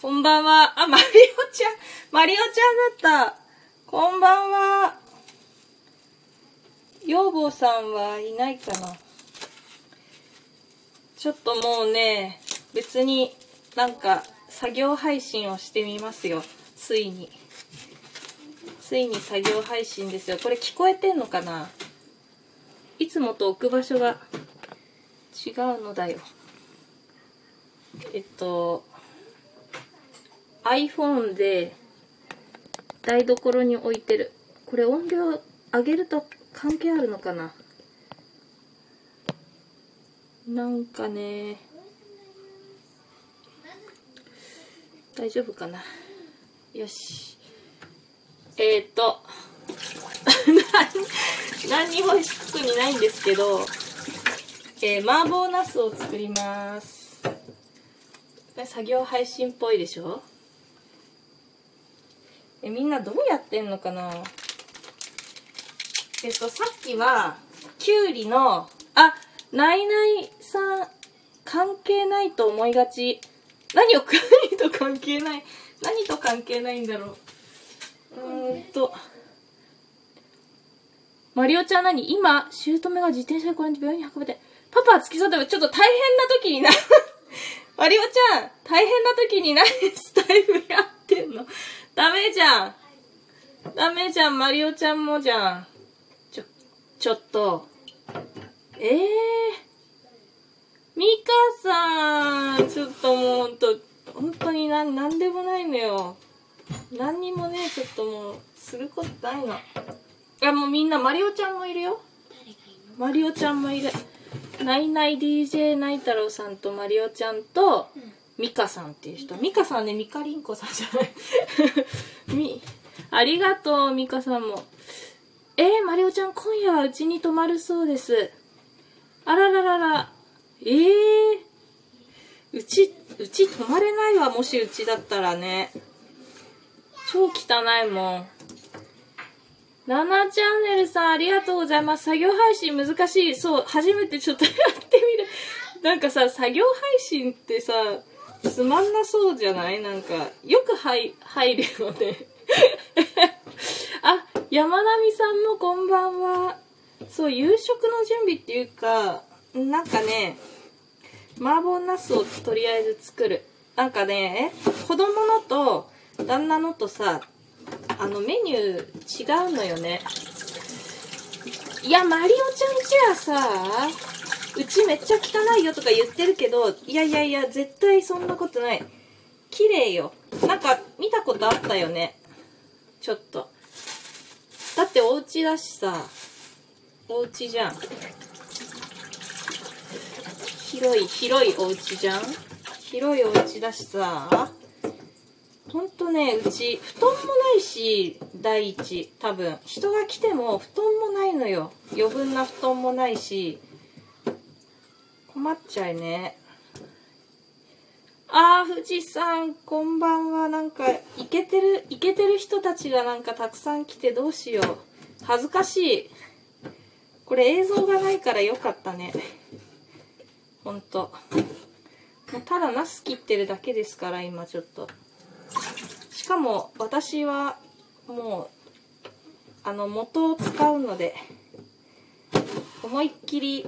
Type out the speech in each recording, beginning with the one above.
こんばんは。あ、マリオちゃん。マリオちゃんだった。こんばんは。養母さんはいないかな。ちょっともうね、別になんか作業配信をしてみますよ。ついに。ついに作業配信ですよ。これ聞こえてんのかな？いつもと置く場所が違うのだよ。えっと、iPhone で台所に置いてる。これ音量上げると関係あるのかな？なんかね、大丈夫かな？よし。えー、っと、何にも特にないんですけど、えー、麻婆茄子を作ります。作業配信っぽいでしょ？えみんなどうやってんのかな？えっとさっきはきゅうりのあないないさん関係ないと思いがち。何を何と関係ない？何と関係ないんだろう？うーんと。マリオちゃん何？今姑が自転車でこれ病院に運べてパパは付き添ってもちょっと大変な時になマリオちゃん大変な時に何スタイフやってんの？ダメじゃん。ダメじゃん。マリオちゃんもじゃん。ちょちょっと。ええー、ミカさん。ちょっともうほんと本当になんなんでもないのよ。何にもねちょっともうすることないの。あもうみんなマリオちゃんもいるよ。マリオちゃんもいる。ないない DJ ナイ太郎さんとマリオちゃんと、ミカさんっていう人。ミカさんねミカリンコさんじゃない。みありがとうミカさんも。えー、マリオちゃん今夜はうちに泊まるそうです。あらららら。えー、うちうち泊まれないわ。もしうちだったらね。超汚いもん。7チャンネルさんありがとうございます。作業配信難しい。そう、初めてちょっとやってみる。なんかさ、作業配信ってさ、つまんなそうじゃない？なんか、よく入入るよね。あ、山並さんもこんばんは。そう、夕食の準備っていうか、なんかね、麻婆茄子をとりあえず作る。なんかね、子供のと旦那のとさ、あのメニュー違うのよねいやマリオちゃんちはさうちめっちゃ汚いよとか言ってるけどいやいやいや絶対そんなことない。綺麗よ。なんか見たことあったよね。ちょっと。だってお家だしさ。お家じゃん。広い広いお家じゃん。広いお家だしさ。ほんとね、うち、布団もないし、第一、多分。人が来ても布団もないのよ。余分な布団もないし。困っちゃいね。あー、富士山、こんばんは。なんか、イケてる、イケてる人たちがなんかたくさん来てどうしよう。恥ずかしい。これ映像がないからよかったね。ほんと。ただナス切ってるだけですから、今ちょっと。しかも私はもうあの元を使うので思いっきり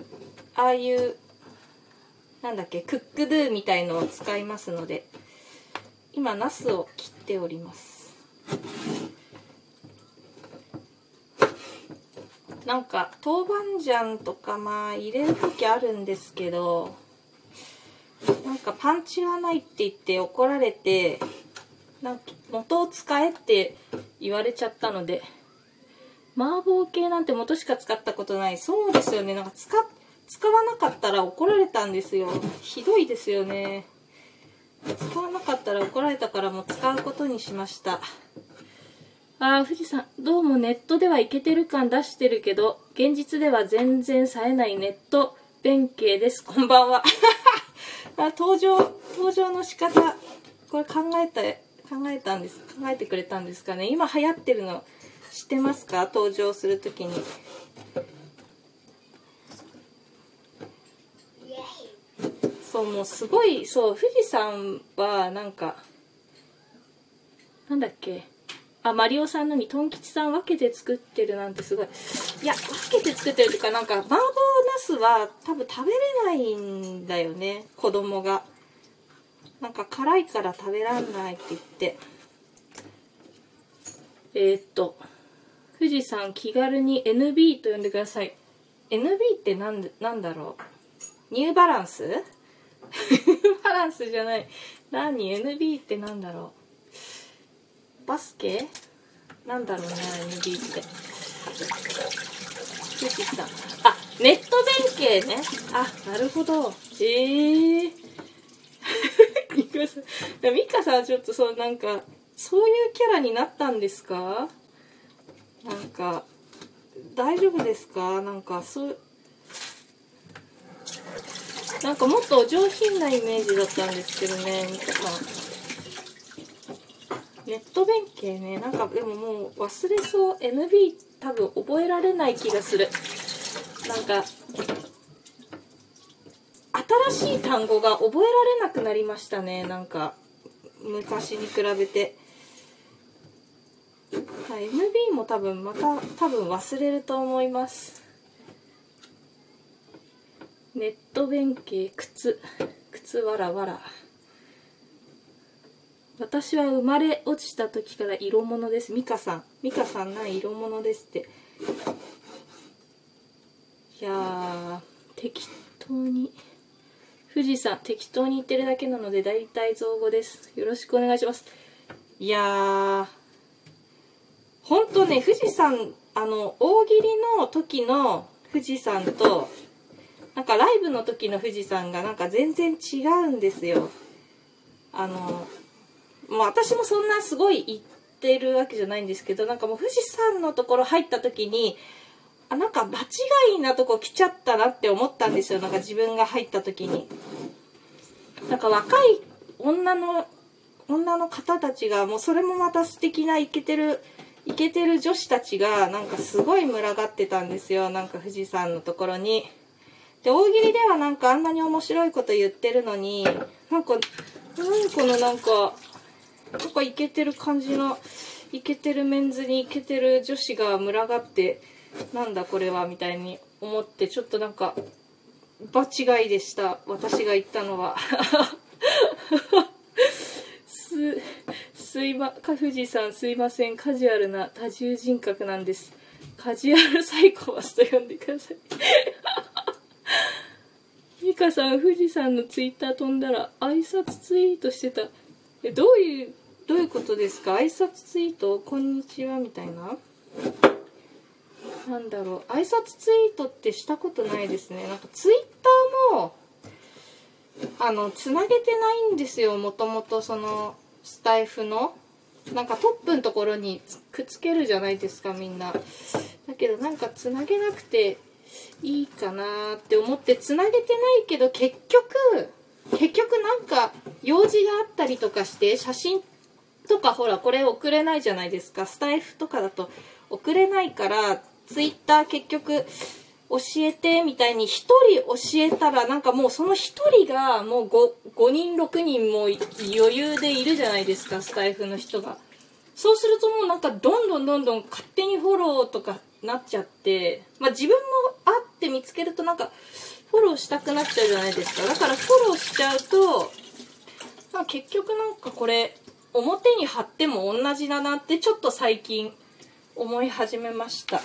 ああいうなんだっけクックドゥみたいのを使いますので今ナスを切っております。なんか豆板醤とかまあ入れる時あるんですけどなんかパンチがないって言って怒られてなんか元を使えって言われちゃったので麻婆系なんて元しか使ったことない。そうですよね。なんか使使わなかったら怒られたんですよ。ひどいですよね。使わなかったら怒られたからもう使うことにしました。あー富士山どうもネットではイケてる感出してるけど現実では全然冴えないネット。弁慶です。こんばんは。あ登場登場の仕方。これ考えた考えたんです考えてくれたんですかね。今流行ってるの知ってますか？登場するときにそうもうすごいそう富士山はなんかなんだっけあ、マリオさんのに、トン吉さん分けて作ってるなんてすごい。いや、分けて作ってるっていうか、なんか、麻婆ナスは多分食べれないんだよね、子供が。なんか辛いから食べらんないって言って。えー、っと、富士山気軽に NB と呼んでください。NB ってなんなんだろうニューバランス？バランスじゃない。何 ?NB ってなんだろう？バスケ？なんだろうね、NB って。富士山。あ、ネット弁慶ね。あ、なるほど。へえー。ミカさん、ミカさんちょっとそうなんか、そういうキャラになったんですか？なんか、大丈夫ですか？なんか、そう、なんかもっとお上品なイメージだったんですけどね、ネット弁慶ね、なんかでももう忘れそう。NB 多分覚えられない気がする。なんか、新しい単語が覚えられなくなりましたね。なんか昔に比べて、はい、MB も多分また多分忘れると思います。ネット弁慶靴。靴わらわら。私は生まれ落ちた時から色物です。ミカさん。ミカさんな色物ですって。いや適当に。富士山適当に言ってるだけなので大体造語です。よろしくお願いします。いやーほんとね富士山あの大喜利の時の富士山となんかライブの時の富士山がなんか全然違うんですよ。あのもう私もそんなすごい言ってるわけじゃないんですけどなんかもう富士山のところ入った時にあなんか場違いなとこ来ちゃったなって思ったんですよ。なんか自分が入った時に。なんか若い女の女の方たちがもうそれもまた素敵なイケてるイケてる女子たちがなんかすごい群がってたんですよ。なんか富士山のところに。で大喜利ではなんかあんなに面白いこと言ってるのになんか何このなんかなんかイケてる感じのイケてるメンズにイケてる女子が群がってなんだこれはみたいに思ってちょっとなんか場違いでした。私が言ったのは。すすいまか富士山すいません。カジュアルな多重人格なんです。カジュアルサイコパスと呼んでください。ミカさん富士山のツイッター飛んだら挨拶ツイートしてた。えどういうどういうことですか？挨拶ツイートこんにちはみたいな。なんだろう。挨拶ツイートってしたことないですね。なんかツイッターもあのつなげてないんですよ。もともとそのスタイフの。なんかトップのところにくっつけるじゃないですかみんな。だけどなんかつなげなくていいかなって思ってつなげてないけど結局結局なんか用事があったりとかして写真とかほらこれ送れないじゃないですか。スタイフとかだと送れないからツイッター結局教えてみたいに1人教えたらなんかもうその1人がもう 5, 5人6人も余裕でいるじゃないですかスタイフの人が。そうするともうなんかどんどんどんどん勝手にフォローとかなっちゃってまあ自分も会って見つけるとなんかフォローしたくなっちゃうじゃないですか。だからフォローしちゃうと、まあ、結局なんかこれ表に貼っても同じだなってちょっと最近思い始めました。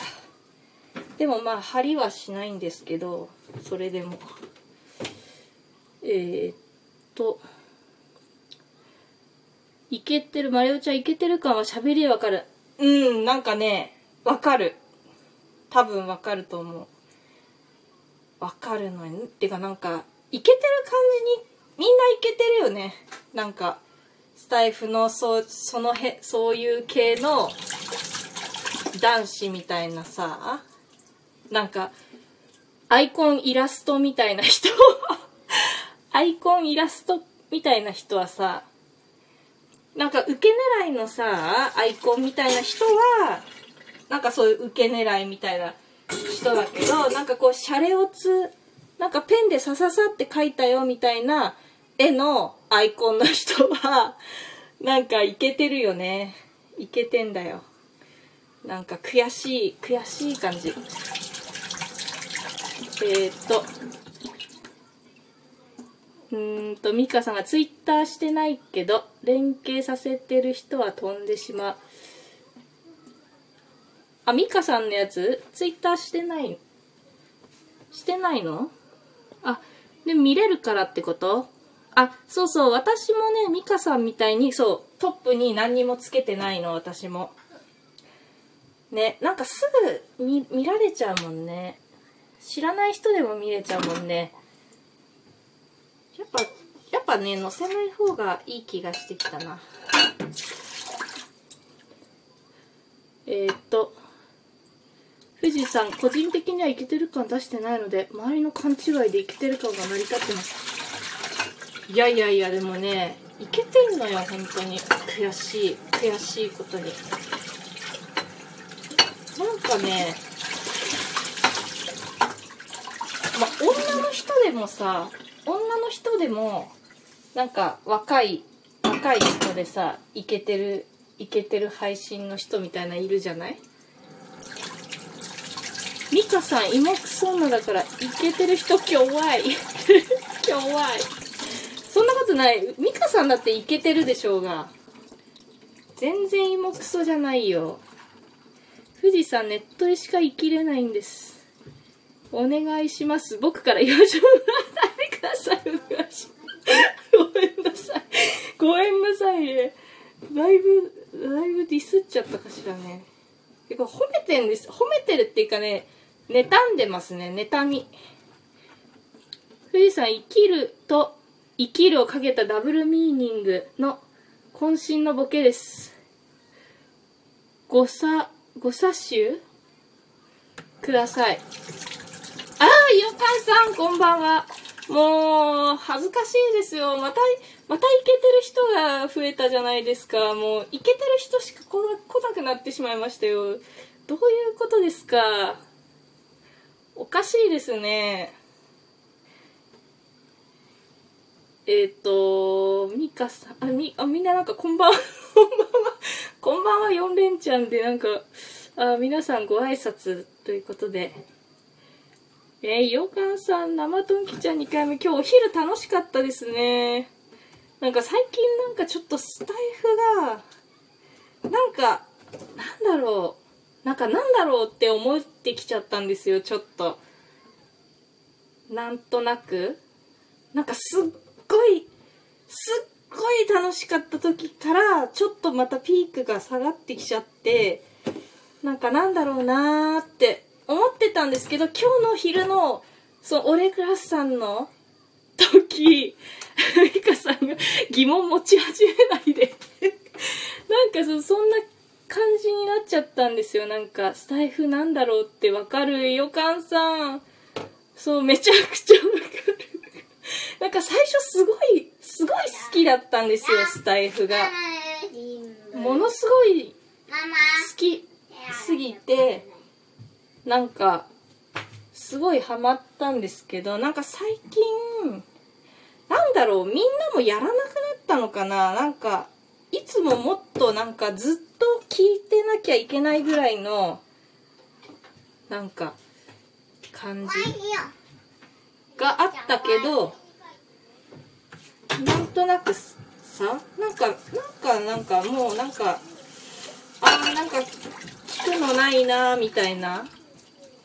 でもまあ針はしないんですけどそれでも。えー、っといけてるマリオちゃんいけてる感は喋りわかる。うんなんかねわかる。多分わかると思う。わかるのにってかなんかいけてる感じにみんないけてるよね。なんかスタイフのそそのへそういう系の男子みたいなさなんか、アイコンイラストみたいな人。アイコンイラストみたいな人はさ、なんか受け狙いのさ、アイコンみたいな人は、なんかそういう受け狙いみたいな人だけど、なんかこう、シャレオツ、なんかペンでさささって書いたよみたいな絵のアイコンの人は、なんかいけてるよね。いけてんだよ。なんか悔しい悔しい感じ。えー、っとうんとミカさんがツイッターしてないけど連携させてる人は飛んでしまう。あミカさんのやつ？ツイッターしてないしてないの？あで見れるからってこと？あそうそう。私もねミカさんみたいにそうトップに何にもつけてないの私も。ねなんかすぐ見見られちゃうもんね。知らない人でも見れちゃうもんね。やっぱやっぱね載せない方がいい気がしてきたな。えー、っと富士山個人的にはイケてる感出してないので周りの勘違いでイケてる感が成り立ってます。いやいやいやでもねいけてんのよ本当に。悔しい悔しいことに。なんかねまあ女の人でもさ女の人でもなんか若い若い人でさイケてるイケてる配信の人みたいないるじゃない？ミカさん芋くそ女だからイケてる人弱い弱いそんなことない。ミカさんだってイケてるでしょうが。全然芋くそじゃないよ。富士山ネットでしか生きれないんです。お願いします。僕から養生もらってください。お願いしますごめんなさい。ごめんなさいね。だいぶだいぶディスっちゃったかしらね。てか褒めてんです。褒めてるっていうかね妬んでますね妬み。富士山生きると生きるをかけたダブルミーニングの渾身のボケです。ごさご査集？ください。ああよかんさんこんばんは。もう恥ずかしいですよ。またまたイケてる人が増えたじゃないですか。もうイケてる人しか来なくなってしまいましたよ。どういうことですか？おかしいですね。えっ、ー、と、ミカさん、あ、み、あ、みんななんかこんばんは、こんばんは、こんばんは4連チャンでなんか、あ、皆さんご挨拶ということで。えー、よかんさん、生トンキちゃん2回目、今日お昼楽しかったですね。なんか最近なんかちょっとスタイフが、なんか、なんだろう。なんかなんだろうって思ってきちゃったんですよちょっと。なんとなく。なんかすっごいすっごい楽しかった時からちょっとまたピークが下がってきちゃってなんかなんだろうなーって思ってたんですけど今日の昼のそのオレグラスさんの時ミカさんが疑問持ち始めないで。なんかそそんな感じになっちゃったんですよ。なんかスタイフなんだろうってわかる予感さんそうめちゃくちゃわかるなんか最初すごいすごい好きだったんですよスタイフが。ものすごい好きすぎてなんかすごいハマったんですけどなんか最近なんだろうみんなもやらなくなったのかな。なんかいつももっとなんかずっと聞いてなきゃいけないぐらいのなんか感じ。があったけどなんとなくさなんかなんかなんかもうなんかあーなんか聞くのないなみたいな。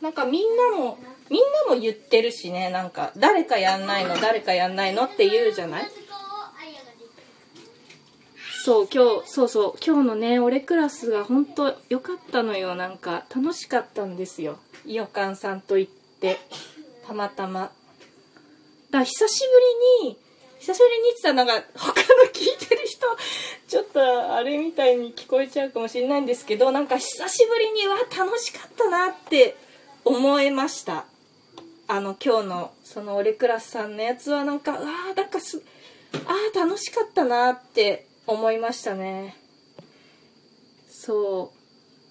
なんかみんなもみんなも言ってるしねなんか誰かやんないの誰かやんないのって言うじゃない？そう今日そうそう今日のね俺クラスが本当良かったのよ。なんか楽しかったんですよ。いよかんさんと行って。たまたま。だから久しぶりに久しぶりに言ってたなんか他の聞いてる人ちょっとあれみたいに聞こえちゃうかもしれないんですけどなんか久しぶりにわ楽しかったなって思いました。あの今日のその俺クラスさんのやつはなんかうわーなんかすあー楽しかったなって思いましたね。そう。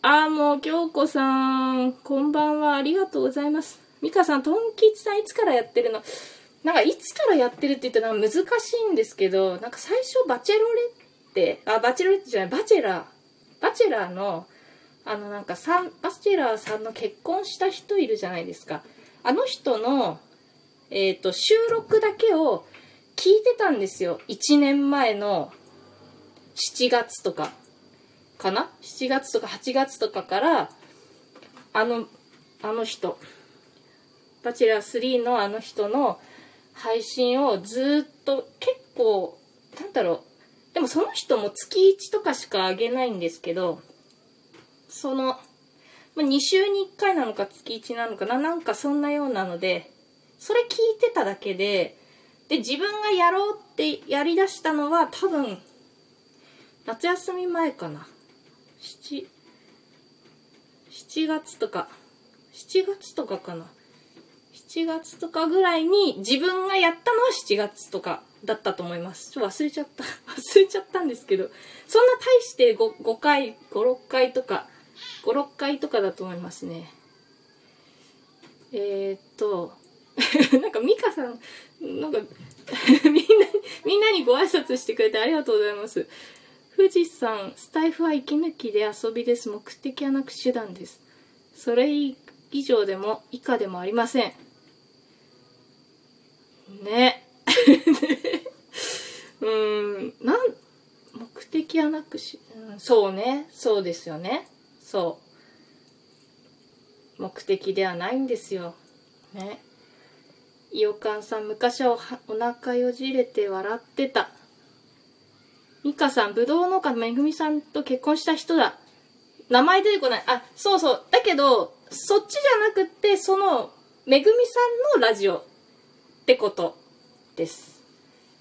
ああもう京子さんこんばんは。ありがとうございます。美香さんとんきちさんいつからやってるの？なんかいつからやってるって言ったら難しいんですけどなんか最初バチェロレッテあバチェロレッテじゃないバチェラー。バチェラーのあのなんかさんバチェラーさんの結婚した人いるじゃないですか。あの人の、えーと、収録だけを聞いてたんですよ。1年前の7月とかかな？7月とか8月とかからあのあの人。バチェラー3のあの人の配信をずっと結構なんだろう。でもその人も月1とかしか上げないんですけどその、2週に1回なのか月1なのかな？なんかそんなようなのでそれ聞いてただけでで自分がやろうってやりだしたのは多分夏休み前かな7 7月とか7月とかかな7月とかぐらいに自分がやったのは7月とかだったと思います。ちょっと忘れちゃった。忘れちゃったんですけど、そんな大して 5, 5回、5、6回とか、5、6回とかだと思いますね。えー、っと、なんかミカさん、なんか みんな、みんなにご挨拶してくれてありがとうございます。富士山、スタイフは息抜きで遊びです。目的はなく手段です。それ以上でも以下でもありません。ね。うん、なん、目的はなくし、うん、そうね、そうですよね。そう。目的ではないんですよ。ね。いおかんさん、昔はお腹よじれて笑ってた。ミカさん、ぶどう農家のめぐみさんと結婚した人だ。名前出てこない。あ、そうそう。だけど、そっちじゃなくって、その、めぐみさんのラジオってことです。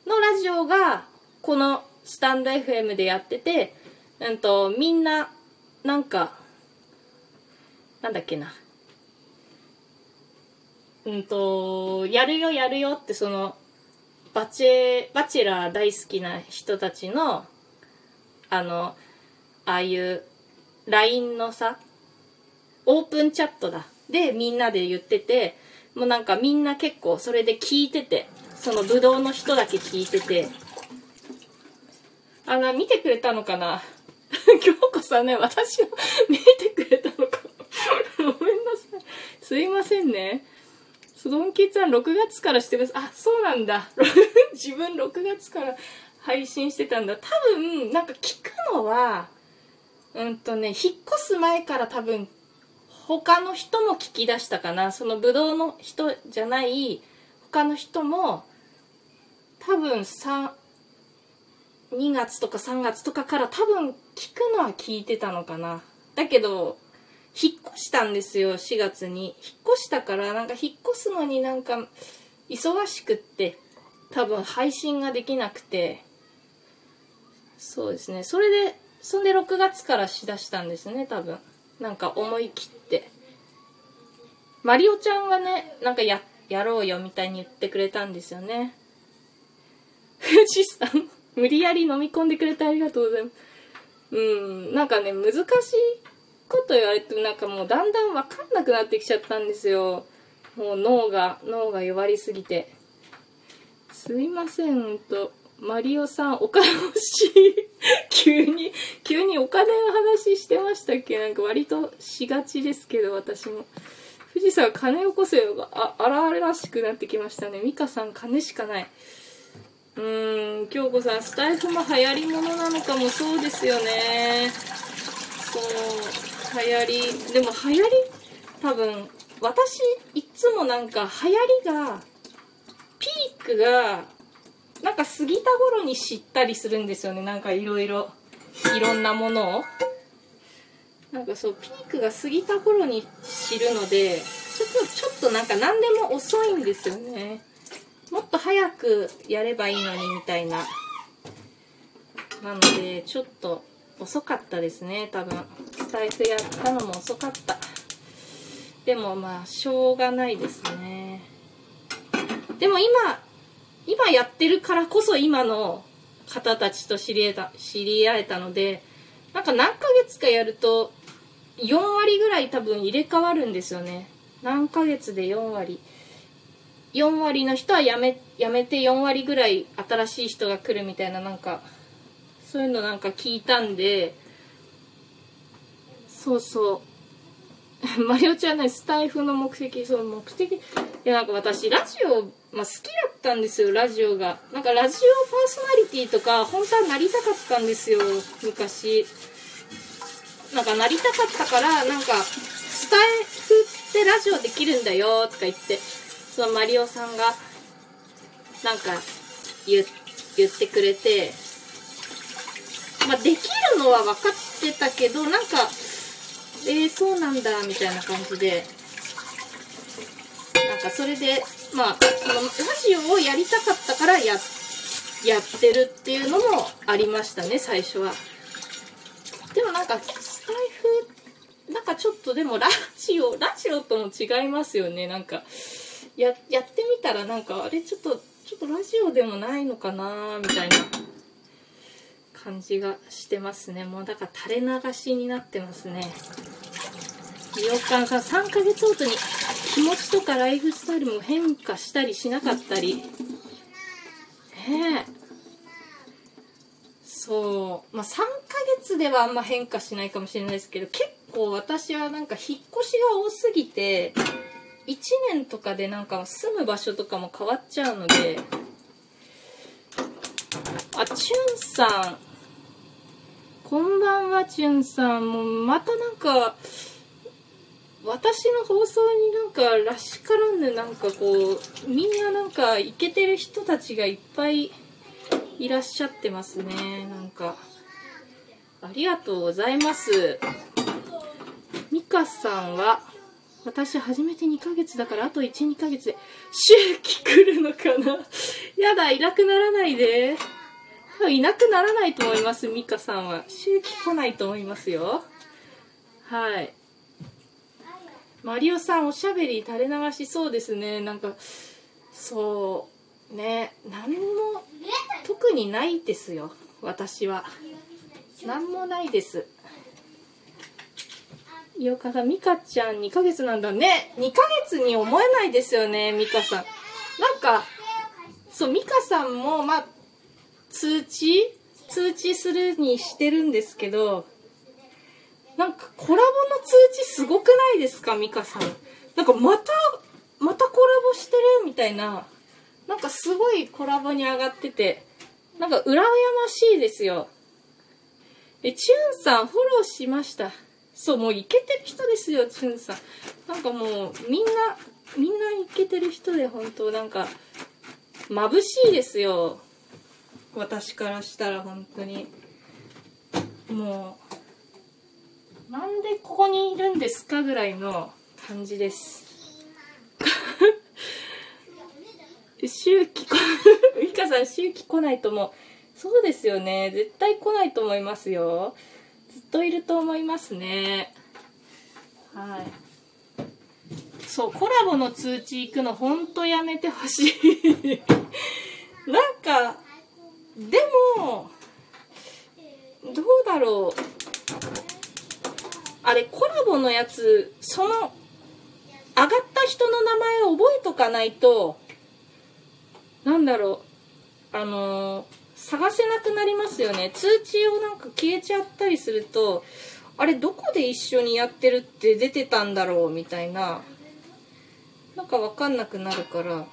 のラジオが、このスタンド FM でやってて、うんと、みんな、なんか、なんだっけな。うんと、やるよやるよってその、バチェ、バチェラー大好きな人たちの、あの、ああいう LINE のさ、オープンチャットだ。で、みんなで言ってて、もうなんかみんな結構それで聞いてて、そのブドウの人だけ聞いてて、あの、見てくれたのかな？京子さんね、私の見てくれたのか ごめんなさい。すいませんね。スドンキッズは6月からしてます。あ、そうなんだ。自分6月から配信してたんだ。多分、なんか聞くのは、うんとね、引っ越す前から多分、他の人も聞き出したかな。そのブドウの人じゃない他の人も、多分3、2月とか3月とかから多分聞くのは聞いてたのかな。だけど、引っ越したんですよ、4月に。引っ越したから、なんか引っ越すのになんか忙しくって、多分配信ができなくて、そうですね。それで、そんで6月からしだしたんですね、多分。なんか思い切って。マリオちゃんがね、なんかや、やろうよみたいに言ってくれたんですよね。富士山無理やり飲み込んでくれてありがとうございます。うん、なんかね、難しいこと言われてなんかもうだんだんわかんなくなってきちゃったんですよ。もう脳が、脳が弱りすぎて。すいません、と。マリオさん、お金欲しい。急に、急にお金の話してましたっけ？なんか割としがちですけど、私も。富士山、金よこせよが、あ、荒々らしくなってきましたね。ミカさん、金しかない。うーん、京子さん、スタイフも流行りものなのかもそうですよね。そう、流行り、でも流行り、多分、私、いつもなんか流行りが、ピークが、なんか過ぎた頃に知ったりするんですよね。なんかいろいろ、いろんなものを。なんかそう、ピークが過ぎた頃に知るので、ちょっと、ちょっとなんか何でも遅いんですよね。もっと早くやればいいのにみたいななのでちょっと遅かったですね。多分スタイフやったのも遅かった。でもまあしょうがないですね。でも今今やってるからこそ今の方たちと知り合えた知り合えたのでなんか何ヶ月かやると4割ぐらい多分入れ替わるんですよね。何ヶ月で4割。4割の人はやめやめて4割ぐらい新しい人が来るみたいななんかそういうのなんか聞いたんでそうそう。マリオちゃんねスタイフの目的そう目的。いやなんか私ラジオ、まあ、好きだったんですよラジオが。なんかラジオパーソナリティとか本当はなりたかったんですよ昔。なんかなりたかったからなんかスタイフってラジオできるんだよとか言ってそのマリオさんがなんか言言ってくれてまあできるのは分かってたけどなんかえー、そうなんだみたいな感じで。なんかそれでまあそのラジオをやりたかったからややってるっていうのもありましたね最初は。でもなんかスタイフなんかちょっとでもラジオラジオとも違いますよね。なんかややってみたらなんかあれちょっとちょっとラジオでもないのかなみたいな。感じがしてますね。もうだから垂れ流しになってますね。美容館さん3ヶ月ごとに気持ちとかライフスタイルも変化したりしなかったり。ねえ。そう。まあ3ヶ月ではあんま変化しないかもしれないですけど結構私はなんか引っ越しが多すぎて1年とかでなんか住む場所とかも変わっちゃうので。あチュンさんこんばんはチュンさんもうまたなんか私の放送になんからしからんでなんかこうみんななんかイケてる人たちがいっぱいいらっしゃってますね。なんかありがとうございます。ミカさんは私初めて2ヶ月だからあと12ヶ月で周期来るのかな。やだいなくならないで。分いなくならないと思いますミカさんは。周期来ないと思いますよ。はい。マリオさんおしゃべり垂れ流しそうですね。なんかそう。ね。何も特にないですよ。私は。何もないです。よかさん、ミカちゃん2ヶ月なんだね。2ヶ月に思えないですよね、ミカさん。なんか、そう、ミカさんも、まあ、通知？通知するにしてるんですけど、なんかコラボの通知すごくないですか、ミカさん。なんかまた、またコラボしてるみたいな。なんかすごいコラボに上がってて、なんか羨ましいですよ。え、チュンさんフォローしました。そう、もうイケてる人ですよ、チュンさん。なんかもう、みんな、みんなイケてる人で、本当なんか、眩しいですよ。私からしたら、本当に。もう、なんでここにいるんですかぐらいの感じです。周期こ、ミカさん周期来ないと思う。そうですよね。絶対来ないと思いますよ。ずっといると思いますねはいそうコラボの通知行くのほんとやめてほしい なんかでもどうだろう。あれコラボのやつその上がった人の名前を覚えとかないとなんだろう。あのー探せなくなりますよね。通知をなんか消えちゃったりするとあれどこで一緒にやってるって出てたんだろうみたいな。なんか分かんなくなるから。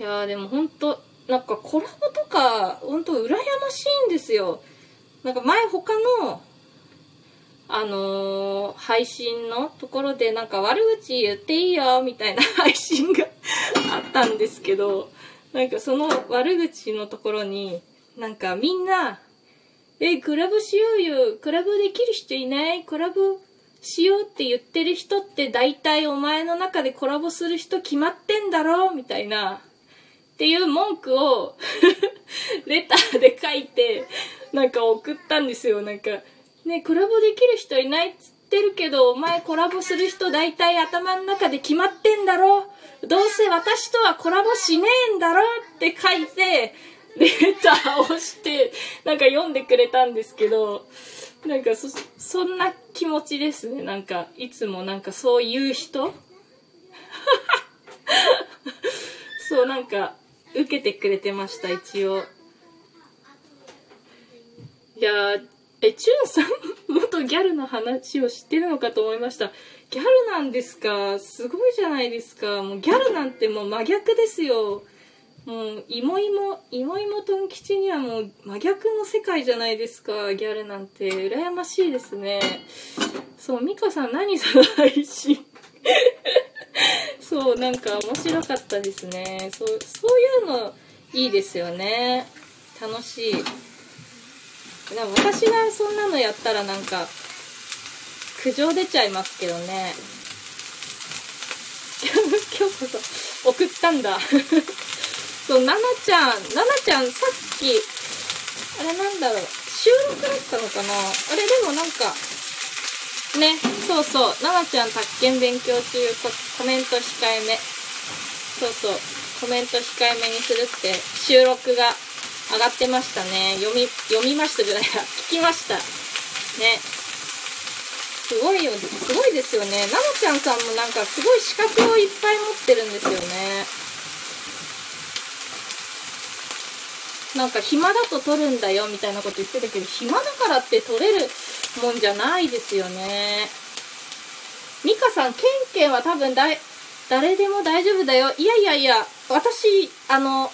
いやでも本当なんかコラボとか本当羨ましいんですよ。なんか前他のあのー、配信のところでなんか悪口言っていいよみたいな 配信が あったんですけど、なんかその悪口のところに、なんかみんな、え、クラブしようよ、クラブできる人いない？クラブしようって言ってる人って大体お前の中でコラボする人決まってんだろみたいな、っていう文句を レターで書いて、なんか送ったんですよ。なんか、ね、コラボできる人いないっつってるけど、お前コラボする人大体頭の中で決まってんだろ？どうせ私とはコラボしねえんだろ？って書いて、レターをして、なんか読んでくれたんですけど、なんかそ、そんな気持ちですね。なんか、いつもなんかそういう人？そう、なんか、受けてくれてました、一応。いやー、え、チュンさん、元ギャルの話を知ってるのかと思いました。ギャルなんですか？すごいじゃないですか。もうギャルなんてもう真逆ですよ。もう、いもいも、いもいもとん吉にはもう真逆の世界じゃないですか、ギャルなんて。羨ましいですね。そう、ミカさん何その配信？そう、なんか面白かったですね。そう、そういうのいいですよね。楽しい。でも私がそんなのやったらなんか、苦情出ちゃいますけどね。今日こそ送ったんだ。そう、ななちゃん、ななちゃんさっき、あれなんだろう、収録だったのかなあれでもなんか、ね、そうそう、ななちゃん宅建勉強中コメント控えめ。そうそう、コメント控えめにするって収録が上がってましたね。読み、読みましたじゃないや、聞きました。ね。すごいよ、すごいですよね。ななちゃんさんもなんかすごい資格をいっぱい持ってるんですよね。なんか暇だと撮るんだよみたいなこと言ってたけど、暇だからって撮れるもんじゃないですよね。ミカさん、ケンケンは多分だい、誰でも大丈夫だよ。いやいやいや、私、あの、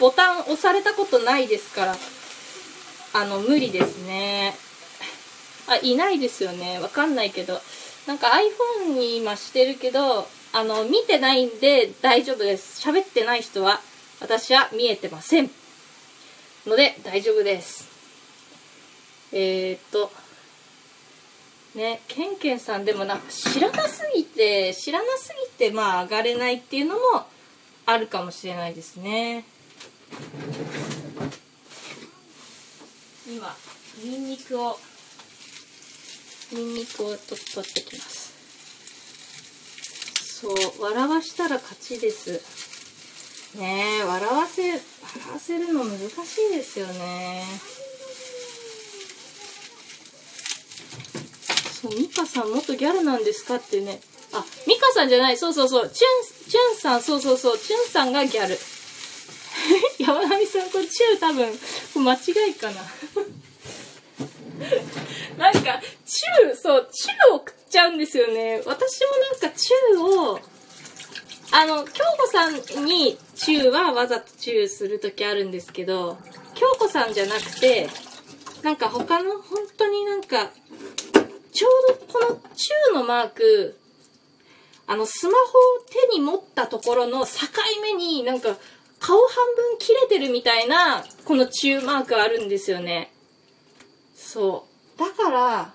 ボタン押されたことないですから、あの、無理ですね。あ、いないですよね。わかんないけど。なんか iPhone に今してるけど、あの、見てないんで大丈夫です。喋ってない人は私は見えてません。ので、大丈夫です。えー、っと、ね、ケンケンさんでもなんか知らなすぎて、知らなすぎて、まあ上がれないっていうのもあるかもしれないですね。今、ニンニクを、ニンニクを取ってきます。そう、笑わしたら勝ちです。ねえ笑わせ笑わせるの難しいですよね。そうミカさん元ギャルなんですかってね。あミカさんじゃない。そうそうそう。チュンチュンさんそうそうそう。チュンさんがギャル。山上さんこれチュー多分間違いかな。なんかチューそうチューを食っちゃうんですよね。私もなんかチューをあの、京子さんにチューはわざとチューするときあるんですけど、京子さんじゃなくて、なんか他の、本当になんか、ちょうどこのチューのマーク、あの、スマホを手に持ったところの境目になんか、顔半分切れてるみたいな、このチューマークあるんですよね。そう。だから、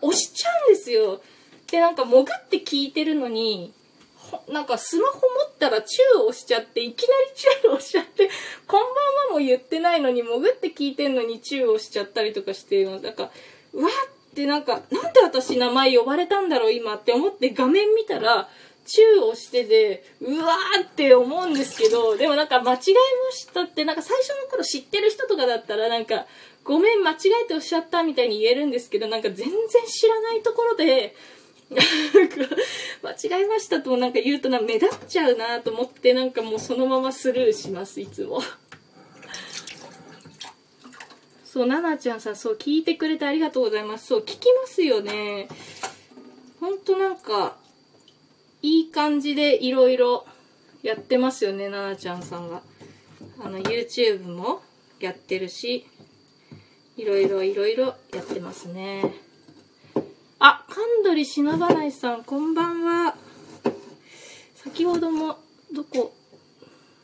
押しちゃうんですよ。で、なんか潜って聞いてるのに、なんかスマホ持ったらチュー押しちゃって、いきなりチュー押しちゃって、こんばんはも言ってないのに、潜って聞いてんのにチュー押しちゃったりとかして、なんか、うわってなんか、なんで私名前呼ばれたんだろう今って思って画面見たら、チューをしてて、うわーって思うんですけど、でもなんか間違えましたって、なんか最初の頃知ってる人とかだったらなんか、ごめん間違えておっしゃったみたいに言えるんですけど、なんか全然知らないところで、間違えましたとなんか言うとな目立っちゃうなと思ってなんかもうそのままスルーしますいつも。そう奈々ちゃんさそう聞いてくれてありがとうございます。そう聞きますよね。ほんとなんかいい感じでいろいろやってますよね奈々ちゃんさんが。あの YouTube もやってるしいろいろいろいろやってますね。あ、神取忍ばないさん、こんばんは。先ほども、どこ、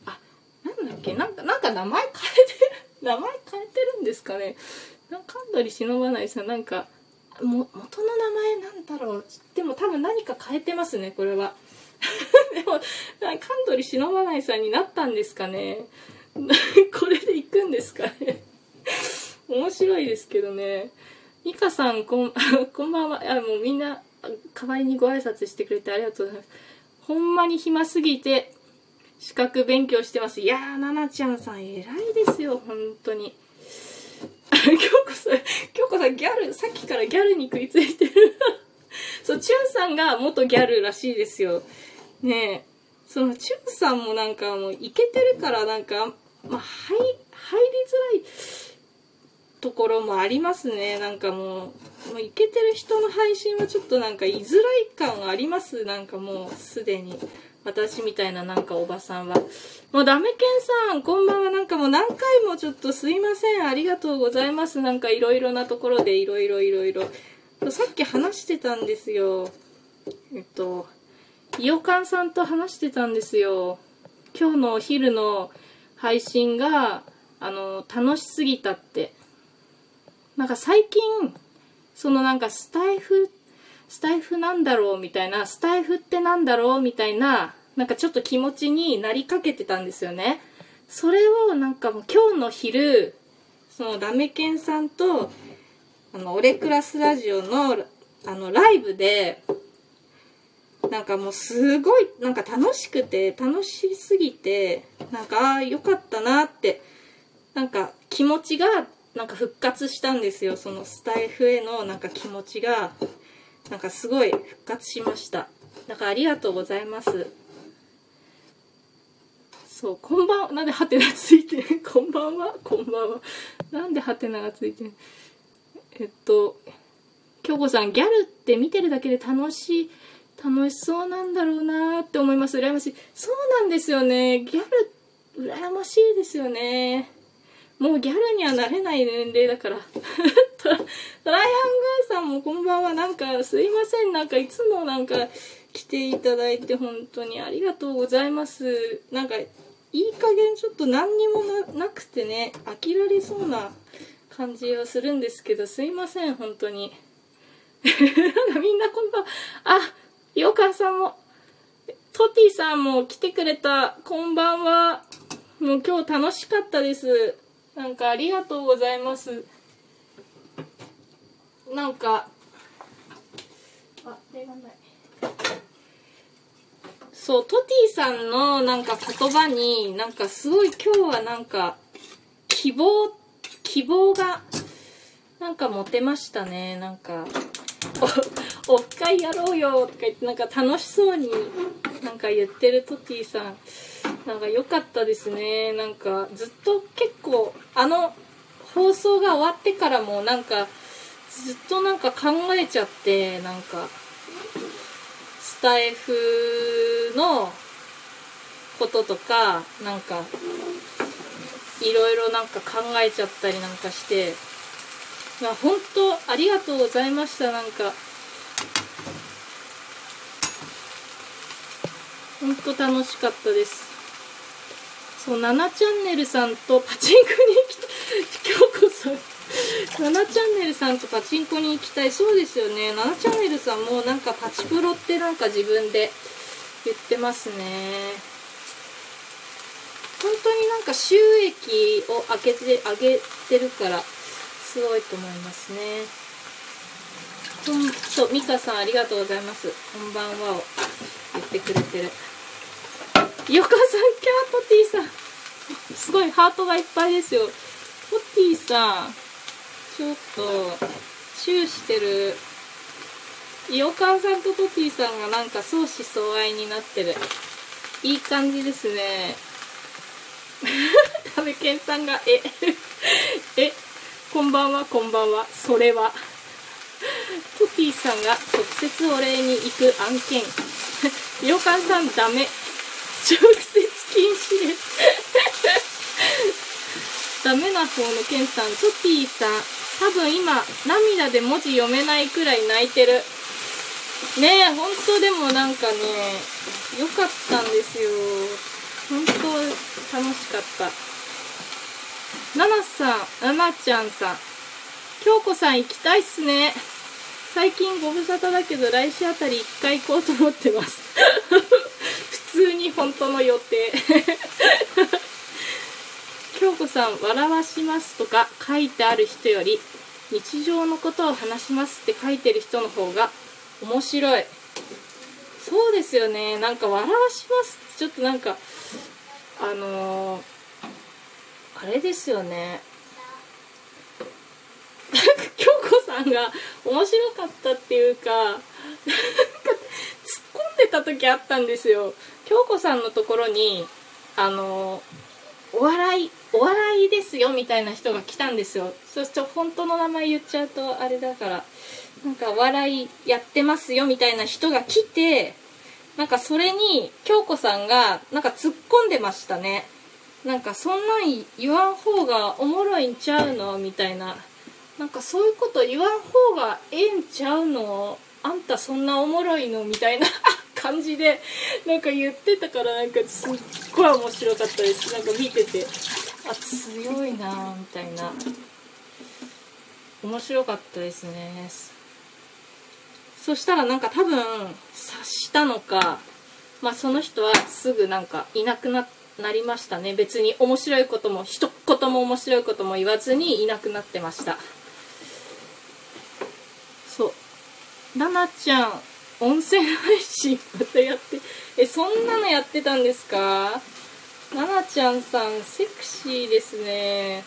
あ、なんだっけ、なんか、なんか名前変えてる、名前変えてるんですかね。な神取忍ばないさん、なんか、も、元の名前なんだろう。でも多分何か変えてますね、これは。でも、神取忍ばないさんになったんですかね。これで行くんですかね。面白いですけどね。ミカさん、こん、こんばんは。あ、もうみんな、代わりにご挨拶してくれてありがとうございます。ほんまに暇すぎて、資格勉強してます。いやー、ななちゃんさん、偉いですよ、本当に。京子さん、京子さん、ギャル、さっきからギャルに食いついてる。そう、チュンさんが元ギャルらしいですよ。ねえ。その、チュンさんもなんかもう、イケてるから、なんか、まあ、入、入りづらい。ところもありますね。なんかもう、もうイケてる人の配信はちょっとなんか居づらい感はあります。なんかもうすでに。私みたいななんかおばさんは。もうダメケンさん、こんばんは。なんかもう何回もちょっとすいません。ありがとうございます。なんかいろいろなところでいろいろいろいろ。さっき話してたんですよ。えっと、いおかんさんと話してたんですよ。今日のお昼の配信が、あの、楽しすぎたって。なんか最近、そのなんかスタイフ、スタイフなんだろうみたいな、スタイフってなんだろうみたいな、なんかちょっと気持ちになりかけてたんですよね。それをなんかもう今日の昼、そのダメケンさんと、あの、オレクラスラジオの、あの、ライブで、なんかもうすごい、なんか楽しくて、楽しすぎて、なんか、ああ、よかったなって、なんか気持ちが、なんか復活したんですよ。そのスタイフへのなんか気持ちが、なんかすごい復活しました。だからありがとうございます。そう、こんばん、なんでハテナついてる？こんばんはこんばんは。なんでハテナがついてる？えっと、京子さん、ギャルって見てるだけで楽しい、楽しそうなんだろうなって思います。羨ましい。そうなんですよね。ギャル、羨ましいですよね。もうギャルにはなれない年齢だから。トライアングーさんもこんばんは。なんかすいません。なんかいつもなんか来ていただいて本当にありがとうございます。なんかいい加減ちょっと何にもななくてね、飽きられそうな感じはするんですけど、すいません。本当に。なんかみんなこんばんは。あ、よかさんも、トティさんも来てくれた。こんばんは。もう今日楽しかったです。なんかありがとうございます。なんか、あ、手がない。そう、トティさんのなんか言葉に、なんかすごい今日はなんか、希望、希望が、なんか持てましたね。なんか、お、オフ会やろうよとか言って、なんか楽しそうになんか言ってるトティさん。なんか良かったですね。なんかずっと結構あの放送が終わってからもなんかずっとなんか考えちゃってなんかスタイフのこととかなんかいろいろなんか考えちゃったりなんかしてまあ本当ありがとうございましたなんか本当楽しかったですそう、7チャンネルさんとパチンコに行きたい。京子さん。7チャンネルさんとパチンコに行きたい。そうですよね。7チャンネルさんもなんかパチプロってなんか自分で言ってますね。本当になんか収益を上げて、上げてるから、すごいと思いますね。ほんと、ミカさんありがとうございます。こんばんはを言ってくれてる。よかさん、キャートティさん。すごいハートがいっぱいですよ。トティさん、ちょっと、チューしてる。イオカンさんとトティさんがなんか相思相愛になってる。いい感じですね。タメケンさんが、え、え、こんばんは、こんばんは、それは。トティさんが直接お礼に行く案件。イオカンさんダメ。直接禁止です。ダメな方のケンさん、トティさん、多分今、涙で文字読めないくらい泣いてる。ねえ、ほんとでもなんかね、よかったんですよ。本当楽しかった。ナナさん、ナナちゃんさん、京子さん行きたいっすね。最近ご無沙汰だけど来週あたり一回行こうと思ってます。通に本当の予定。京子さん、笑わしますとか書いてある人より、日常のことを話しますって書いてる人の方が面白い。そうですよね。なんか笑わしますってちょっとなんか、あのー、あれですよね。なんか京子さんが面白かったっていうか、なんか突っ込んでた時あったんですよ。京子さんのところに、あの、お笑いお笑いですよみたいな人が来たんですよ。そして本当の名前言っちゃうとあれだからなんかお笑いやってますよみたいな人が来てなんかそれに京子さんがなんか突っ込んでましたね。なんかそんなん言わん方がおもろいんちゃうのみたいな。なんかそういうこと言わん方がええんちゃうの？あんたそんなおもろいの？みたいな 感じでなんか言ってたからなんかすっごい面白かったです。なんか見てて。あ強いなみたいな。面白かったですね。そしたらなんか多分察したのかまあその人はすぐなんかいなくななりましたね。別に面白いことも一言も面白いことも言わずにいなくなってましたそうラナちゃん温泉配信またやってえそんなのやってたんですか？ななちゃんさんセクシーですね。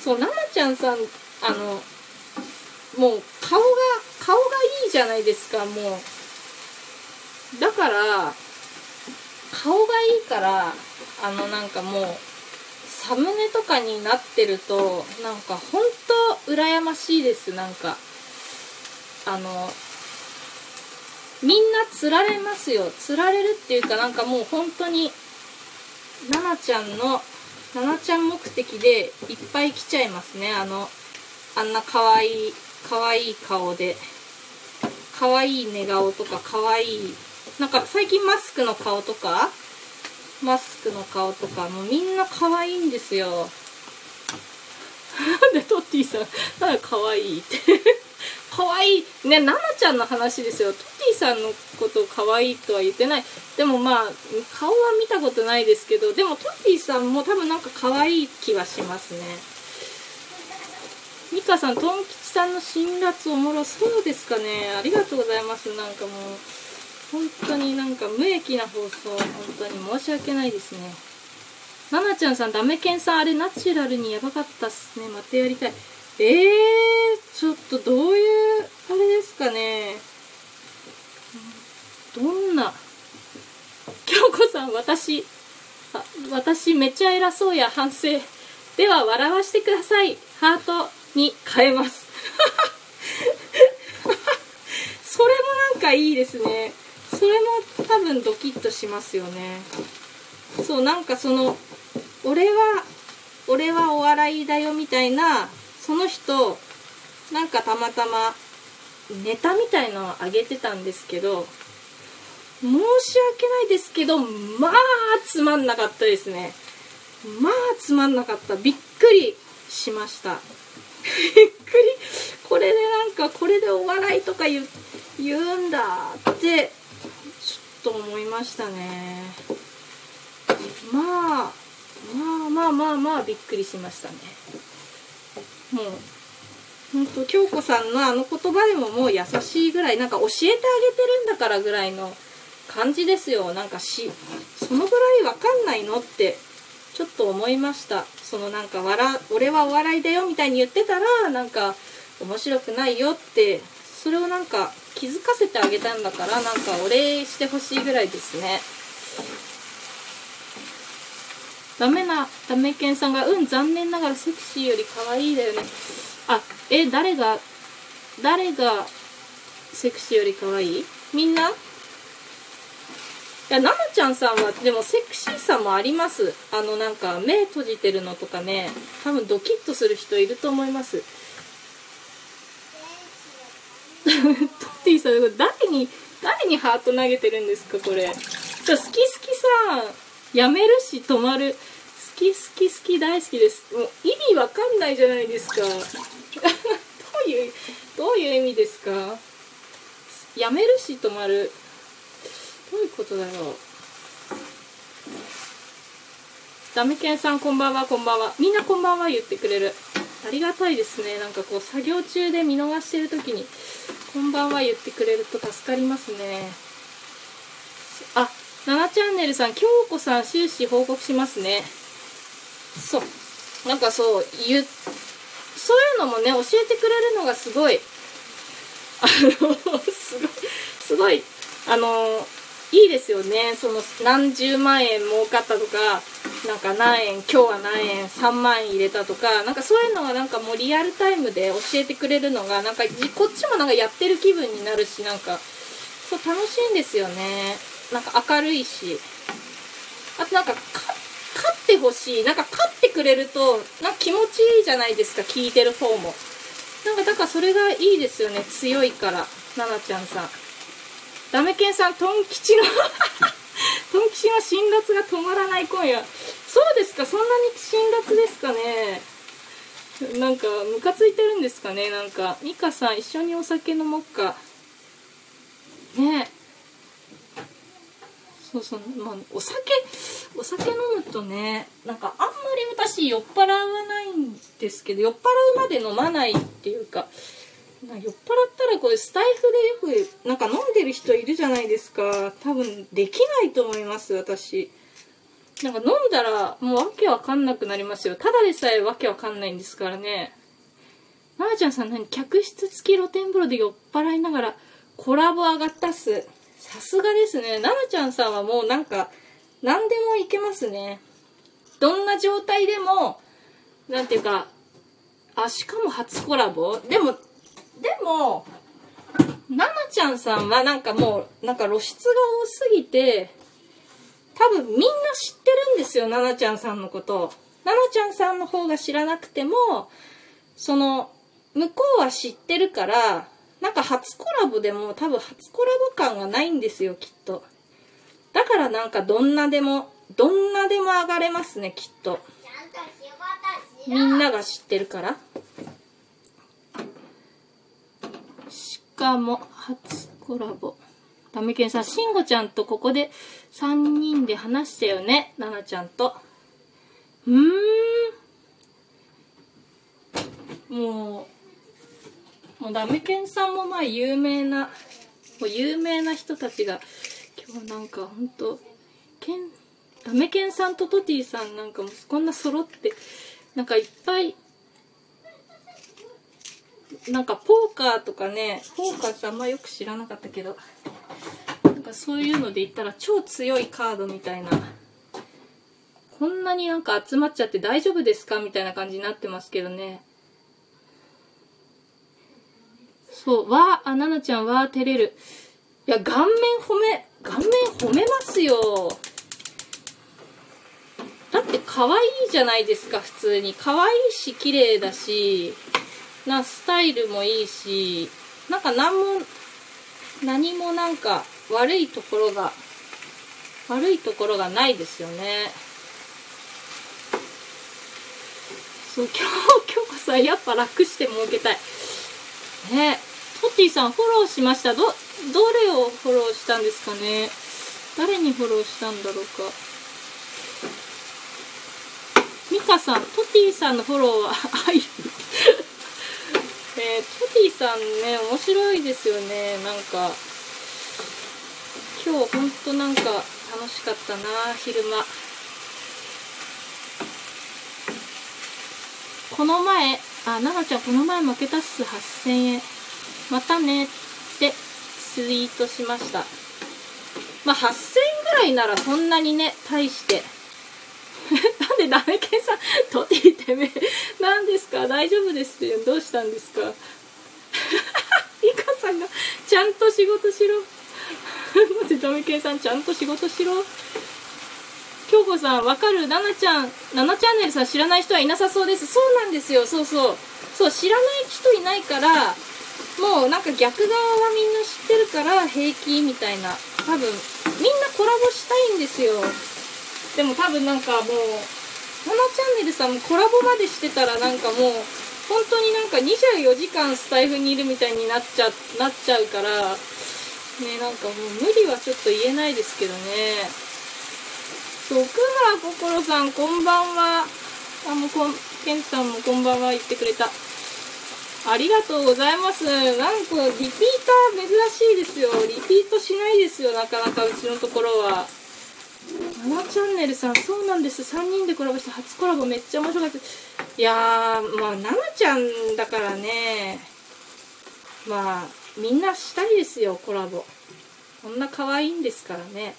そうななちゃんさんあのもう顔が顔がいいじゃないですかもう。だから顔がいいからあのなんかもうサムネとかになってるとなんかほんと羨ましいですなんか。あのみんな釣られますよ。釣られるっていうかなんかもう本当にななちゃんのななちゃん目的でいっぱい来ちゃいますね。あのあんな可愛い可愛い顔で。可愛い寝顔とか可愛いなんか最近マスクの顔とかマスクの顔とかもうみんな可愛いんですよ。でトッティさんなんか可愛いって。可愛い。ねナナちゃんの話ですよ。トッティさんのことを可愛いとは言ってない。でもまあ顔は見たことないですけどでもトッティさんも多分なんか可愛い気はしますね。ミカさんトン吉さんの辛辣おもろそうですかね。ありがとうございます。なんかもう本当になんか無益な放送本当に申し訳ないですね。ナナちゃんさんダメケンさんあれナチュラルにやばかったっすね。またやりたい。えー、ちょっとどういうあれですかね。どんな京子さん私あ私めっちゃ偉そうや反省。では笑わしてください。ハートに変えます。それもなんかいいですね。それも多分ドキッとしますよね。そうなんかその俺は俺はお笑いだよみたいなその人なんかたまたまネタみたいのをあげてたんですけど申し訳ないですけどまあつまんなかったですね。まあつまんなかった。びっくりしました。びっくり。これでなんかこれでお笑いとか言うんだってちょっと思いましたね。まあまあまあまあまあびっくりしましたね。もう本当京子さんのあの言葉でももう優しいぐらいなんか教えてあげてるんだからぐらいの感じですよ。なんかしそのぐらいわかんないのってちょっと思いました。そのなんか笑俺はお笑いだよみたいに言ってたらなんか面白くないよってそれをなんか気づかせてあげたんだからなんかお礼してほしいぐらいですね。ダメなダメケンさんがうん残念ながらセクシーより可愛いだよねあえ誰が誰がセクシーより可愛い？みんな？いや、ななちゃんさんは、でもセクシーさもあります。あの、なんか、目閉じてるのとかね、多分ドキッとする人いると思います。トッティさん、誰に、誰にハート投げてるんですか、これ。じゃ好き好きさん、やめるし止まる。好き好き好き大好きです。もう意味わかんないじゃないですか。どういう、どういう意味ですか？やめるし止まる。どういうことだろう。ダメケンさんこんばんはこんばんは。みんなこんばんは言ってくれる。ありがたいですね。なんかこう作業中で見逃してる時にこんばんは言ってくれると助かりますね。あ、7チャンネルさん、京子さん終始報告しますね。そう。なんかそう、言そういうのもね、教えてくれるのがすごい、あの、すごい、すごい、あの、いいですよねその何十万円儲かったとかなんか何円今日は何円3万円入れたとかなんかそういうのはなんかもうリアルタイムで教えてくれるのがなんかこっちもなんかやってる気分になるしなんかそう楽しいんですよねなんか明るいし。あとなんか勝ってほしい。なんか勝ってくれるとなんか気持ちいいじゃないですか聞いてる方も。なんかだからそれがいいですよね強いから。奈々ちゃんさん。ダメケンさんトン吉の トン吉の辛辣が止まらない今夜。そうですかそんなに辛辣ですかね。なんかムカついてるんですかねなんか。ミカさん一緒にお酒飲もっか。ね。えそうそうまあお酒お酒飲むとねなんかあんまり私酔っ払わないんですけど酔っ払うまで飲まないっていうか酔っ払ったらこれスタイフでよくなんか飲んでる人いるじゃないですか。多分できないと思います私。なんか飲んだらもうわけわかんなくなりますよ。ただでさえわけわかんないんですからね。ななちゃんさん何客室付き露天風呂で酔っ払いながらコラボ上がったっす。さすがですね。ななちゃんさんはもうなんか何でもいけますね。どんな状態でもなんていうかあしかも初コラボ？でもでも、ななちゃんさんはなんかもう、なんか露出が多すぎて、多分みんな知ってるんですよ、ななちゃんさんのこと。ななちゃんさんの方が知らなくても、その、向こうは知ってるから、初コラボでも多分初コラボ感がないんですよ、きっと。だからなんかどんなでも、どんなでも上がれますね、きっと。みんなが知ってるから。しかも初コラボ。ダメケンさん、しんごちゃんとここで3人で話したよね。ななちゃんと。うーん。もう、もうダメケンさんもまあ有名な、もう有名な人たちが、今日なんかほんと、ケン、ダメケンさんとトティさんなんかもこんな揃って、なんかいっぱいなんかポーカーとかねポーカーってあんまよく知らなかったけどなんかそういうので言ったら超強いカードみたいなこんなになんか集まっちゃって大丈夫ですかみたいな感じになってますけどね。そうわあななちゃんは照れる。いや顔面褒め顔面褒めますよ。だって可愛いじゃないですか普通に。可愛いし綺麗だしなスタイルもいいしなんか何も何もなんか悪いところが悪いところがないですよね。そう今日今日こそやっぱ楽して儲けたい。ね。トッティさんフォローしましたどどれをフォローしたんですかね？誰にフォローしたんだろうか？ミカさんトティさんのフォローは 愛えー、トティさんね、面白いですよね。なんか、今日ほんとなんか楽しかったな、昼間。この前、あ、ななちゃんこの前負けたっす、8000円。またねってツイートしました。まあ、8000円ぐらいならそんなにね、大して なんでダメケンさん、とっていてめ何ですか？大丈夫ですってどうしたんですか？イカさんが、ちゃんと仕事しろ。待って、ダメケンさん、ちゃんと仕事しろ。京子さん、わかる？ななちゃん、ななチャンネルさん知らない人はいなさそうです。そうなんですよ、そうそう。そう、知らない人いないから、もうなんか逆側はみんな知ってるから平気みたいな。多分、みんなコラボしたいんですよ。でも多分なんかもう7チャンネルさんもコラボまでしてたらなんかもう本当になんか24時間スタイフにいるみたいになっちゃなっちゃうからねなんかもう無理はちょっと言えないですけどねそう奥村心さんこんばんはあもうこんケンさんもこんばんは言ってくれたありがとうございます。なんかリピーター珍しいですよ。リピートしないですよなかなかうちのところは。7チャンネルさんそうなんです。3人でコラボして初コラボめっちゃ面白かった。いやーまあ奈々ちゃんだからね。まあみんなしたいですよコラボ。そんな可愛いんですからね。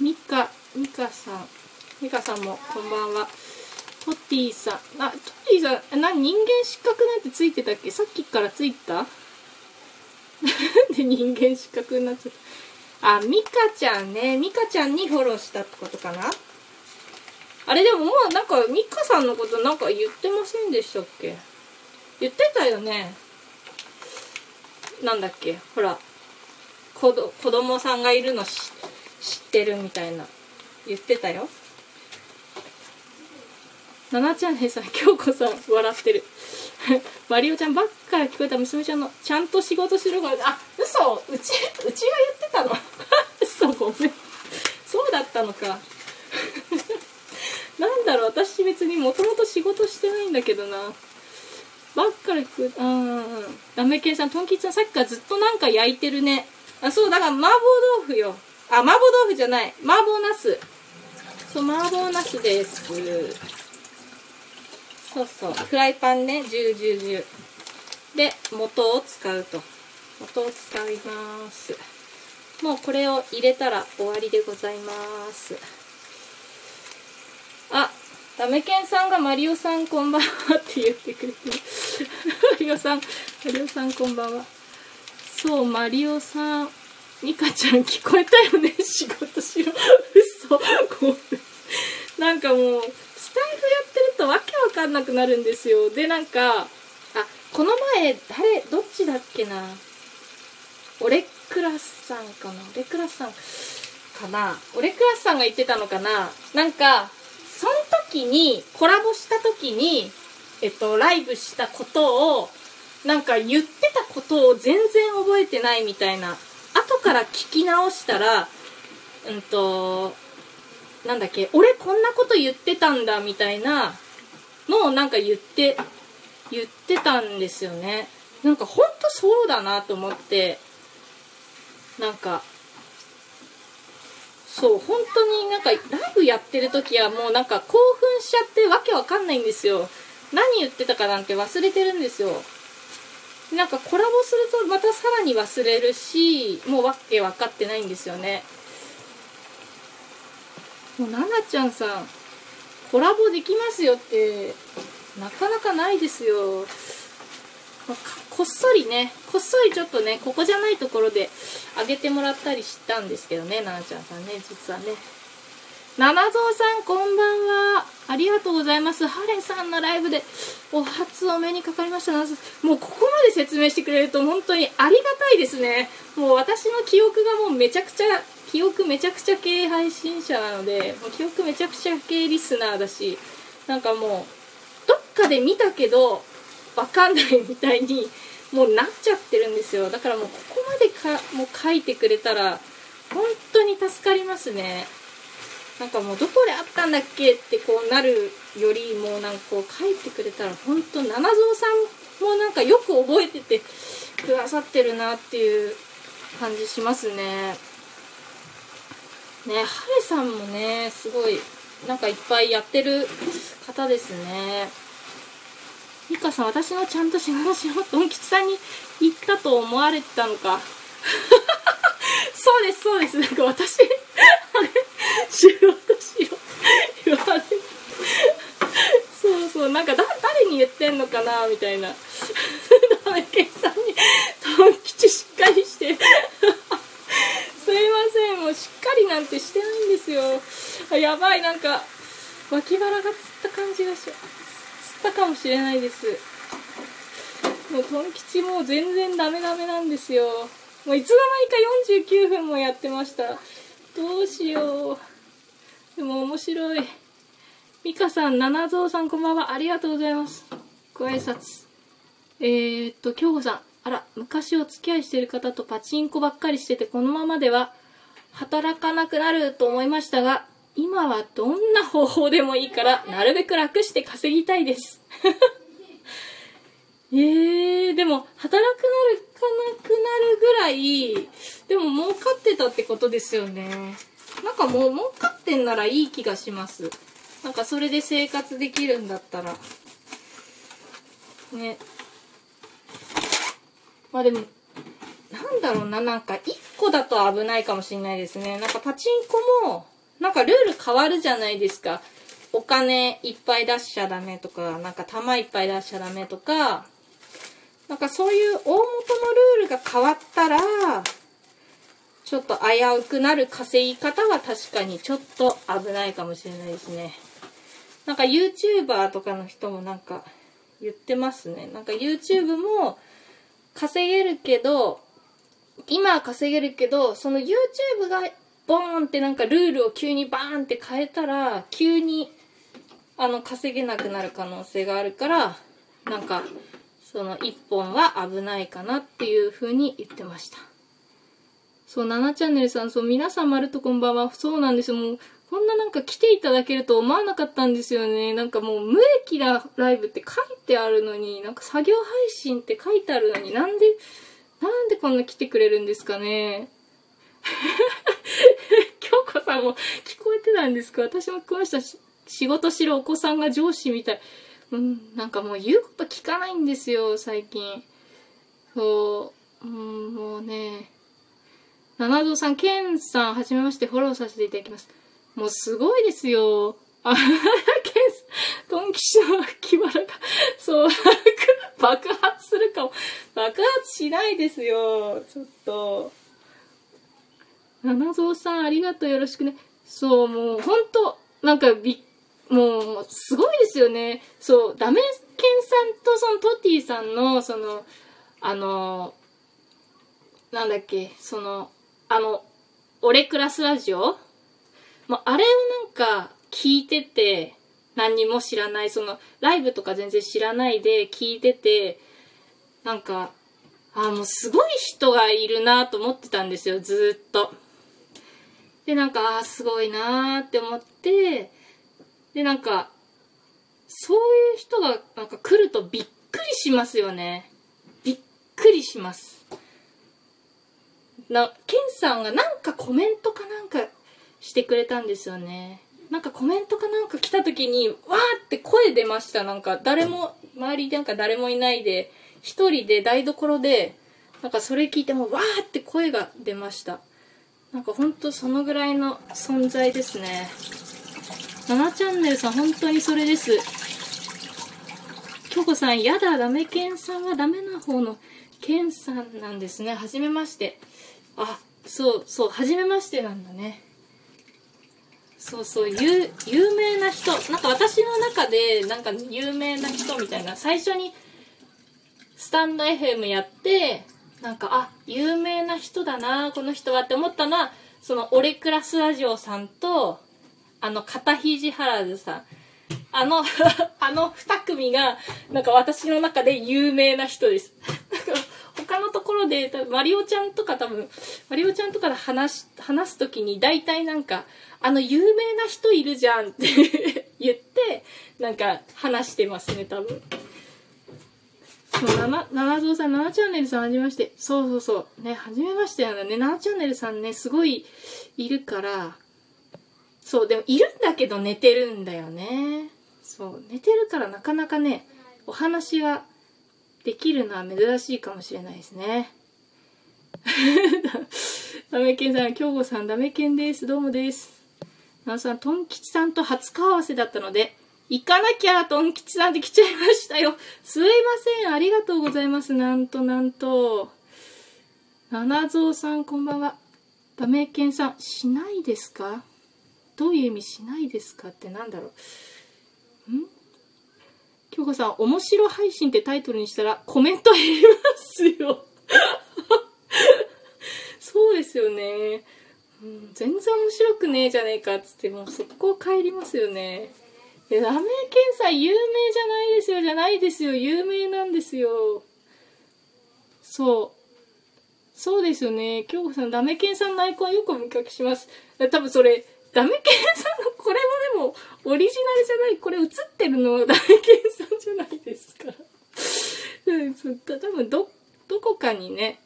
ミカミカさん。ミカさんもこんばんは。トッティさん。あトッティさんな人間失格なんてついてたっけ？さっきからついた？で人間失格になっちゃった？あミカちゃんね。ミカちゃんにフォローしたってことかな？あれでももうなんかミカさんのことなんか言ってませんでしたっけ？言ってたよね。なんだっけ？ほら子ど子供さんがいるの知ってるみたいな。言ってたよ。ななちゃんねさん京子さん笑ってる。マリオちゃんばっから聞こえた。娘ちゃんのちゃんと仕事しろがあ嘘。うちうちが言ってたの。嘘ごめん。そうだったのか。なんだろう。私別にもともと仕事してないんだけどな。ばっかり食ううんうんラメケンさんトンキツさんさっきからずっとなんか焼いてるね。あそうだから麻婆豆腐よ。あ麻婆豆腐じゃない。麻婆茄子。そう麻婆茄子です。そうそう。フライパンね。10、10、10で元を使うと。元を使います。もうこれを入れたら終わりでございます。あダメケンさんがマリオさんこんばんはって言ってくれて。るマリオさんマリオさんこんばんは。そうマリオさんミカちゃん聞こえたよね。仕事しろ。嘘。なんかもうスタイフやってるとわけわかんなくなるんですよ。でなんかあこの前誰どっちだっけな？オレクラスさんかな？オレクラスさんかな？オレクラスさんが言ってたのかな？なんかその時にコラボした時にえっとライブしたことをなんか言ってたことを全然覚えてないみたいな。後から聞き直したらうんとなんだっけ俺こんなこと言ってたんだみたいなのをなんか言って言ってたんですよね。なんかほんとそうだなと思ってなんかそう本当になんかライブやってる時はもうなんか興奮しちゃってわけわかんないんですよ。何言ってたかなんて忘れてるんですよ。なんかコラボするとまたさらに忘れるしもうわけ分かってないんですよね。もうななちゃんさんコラボできますよってなかなかないですよ、こっそりねこっそりちょっとねここじゃないところであげてもらったりしたんですけどねななちゃんさんね実はね。七蔵さんこんばんは。ありがとうございます。ハレさんのライブでお初お目にかかりましたもうここまで説明してくれると本当にありがたいですね。もう私の記憶がもうめちゃくちゃ記憶めちゃくちゃ系配信者なのでもう記憶めちゃくちゃ系リスナーだしなんかもうどっかで見たけどわかんないみたいにもうなっちゃってるんですよだからもうここまでかもう書いてくれたら本当に助かりますねなんかもうどこであったんだっけってこうなるよりもなんかこう書いてくれたら本当七蔵さんもなんかよく覚えててくださってるなっていう感じしますね。ねハレさんもねすごいなんかいっぱいやってる方ですね。ミカさん私のちゃんと仕事しろと恩吉さんに言ったと思われてたのか。そうですそうですなんか私あれ仕事しろ言われてそうそうなんかだ誰に言ってんのかなみたいなダメケンさんにトン吉しっかりして すいませんもうしっかりなんてしてないんですよ。あやばいなんか脇腹がつった感じがしつったかもしれないです。もうトン吉もう全然ダメダメなんですよ。もういつの間にか49分もやってました。どうしよう。でも面白い。ミカさん七蔵さんこんばんは。ありがとうございます。ご挨拶。えー、っと京子さん。あら昔お付き合いしてる方とパチンコばっかりしててこのままでは働かなくなると思いましたが今はどんな方法でもいいからなるべく楽して稼ぎたいです。えー、でも働くなるかなくなるぐらいでも儲かってたってことですよね。なんかもう儲かってんならいい気がします。なんかそれで生活できるんだったら。ね。まあでもなんだろうななんか1個だと危ないかもしれないですね。なんかパチンコも、なんかルール変わるじゃないですか。お金いっぱい出しちゃダメとか、なんか玉いっぱい出しちゃダメとか、なんかそういう大元のルールが変わったら、ちょっと危うくなる稼ぎ方は確かにちょっと危ないかもしれないですね。なんか YouTuber とかの人もなんか言ってますね。なんか YouTube も稼げるけど、今は稼げるけど、その YouTube がボーンってなんかルールを急にバーンって変えたら、急にあの稼げなくなる可能性があるから、なんかその1本は危ないかなっていう風に言ってました。そう、7チャンネルさん、そう、皆さんまるとこんばんは。そうなんですよ。もう、こんななんか来ていただけると思わなかったんですよね。なんかもう無益なライブって書いてあるのに、なんか作業配信って書いてあるのになんで、なんでこんな来てくれるんですかね。京子さんも聞こえてたんですか？私も聞こえましたし、仕事しろお子さんが上司みたい。うん、なんかもう言うこと聞かないんですよ、最近。そう、うん、もうね。七蔵さん、ケンさん、はじめまして、フォローさせていただきます。もうすごいですよ。あ、ケンさん、ドンキシの木原が、そう、爆発するかも。爆発しないですよ。ちょっと。七蔵さん、ありがとう、よろしくね。そう、もう、ほんと、なんかびもう、すごいですよね。そう、ダメケンさんとそのトティさんの、その、あの、なんだっけ、その、あの、俺クラスラジオもうあれをなんか聞いてて、何にも知らない、その、ライブとか全然知らないで聞いてて、なんか、あもうすごい人がいるなと思ってたんですよ、ずっと。で、なんか、あすごいなって思って、で、なんか、そういう人がなんか来るとびっくりしますよね。びっくりします。な、ケンさんがなんかコメントかなんかしてくれたんですよね。なんかコメントかなんか来た時に、わーって声出ました。なんか誰も、周りなんか誰もいないで、一人で台所で、なんかそれ聞いてもわーって声が出ました。なんかほんとそのぐらいの存在ですね。7チャンネルさん本当にそれです。京子さん、やだ、ダメケンさんはダメな方のケンさんなんですね。はじめまして。あそうそう初めましてなんだねそうそう有有名な人。なんか私の中でなんか有名な人みたいな。最初にスタンド FM やってなんかあ有名な人だなこの人はって思ったのはそのオレクラスラジオさんとあの片肘原ずさん。あの あの2組がなんか私の中で有名な人です。他のところで、マリオちゃんとか多分、マリオちゃんとかで話話すときに大体なんか、あの有名な人いるじゃんって 言って、なんか話してますね、多分。そう、な、七蔵さん、7チャンネルさんはじめまして。そうそうそう。ね、はじめましてなんだね。7チャンネルさんね、すごいいるから、そう、でもいるんだけど寝てるんだよね。そう、寝てるからなかなかね、お話はできるのは珍しいかもしれないですね。ダメケンさん、京子さん、ダメケンです。どうもです。なおさん、トン吉さんと初顔合わせだったので、行かなきゃ、トン吉さんで来ちゃいましたよ。すいません、ありがとうございます。なんとなんと。七蔵さん、こんばんは。ダメケンさん、しないですか？どういう意味しないですか？ってなんだろう。京子さん、面白配信ってタイトルにしたらコメント減りますよ。そうですよね。うん、全然面白くねえじゃねえかっつって、もう速攻帰りますよね。え、ラメ検査有名じゃないですよ、じゃないですよ。有名なんですよ。そう。そうですよね。京子さん、ダメケンさんのアイコンよくお見かけします。多分それ、ダメケンさんの、これもでも、オリジナルじゃない、これ映ってるのダメケンじゃないですか。多分ど、どこかにね、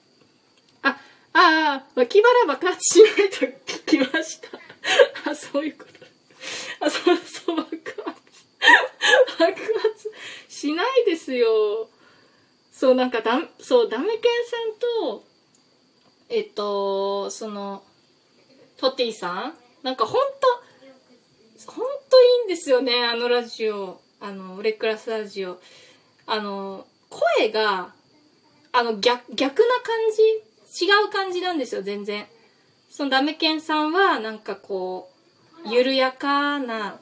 あ、ああ、脇腹爆発しないと聞きました。あ、そういうこと。あ、そうそう、爆発。爆発しないですよ。そう、なんかだ、そう、ダメケンさんと、えっと、その、トティさん？なんかほんと、ほんといいんですよね、あのラジオ。あの、ブレックラスラジオ。あの、声が、あの、逆、逆な感じ？違う感じなんですよ、全然。そのダメケンさんは、なんかこう、緩やかな、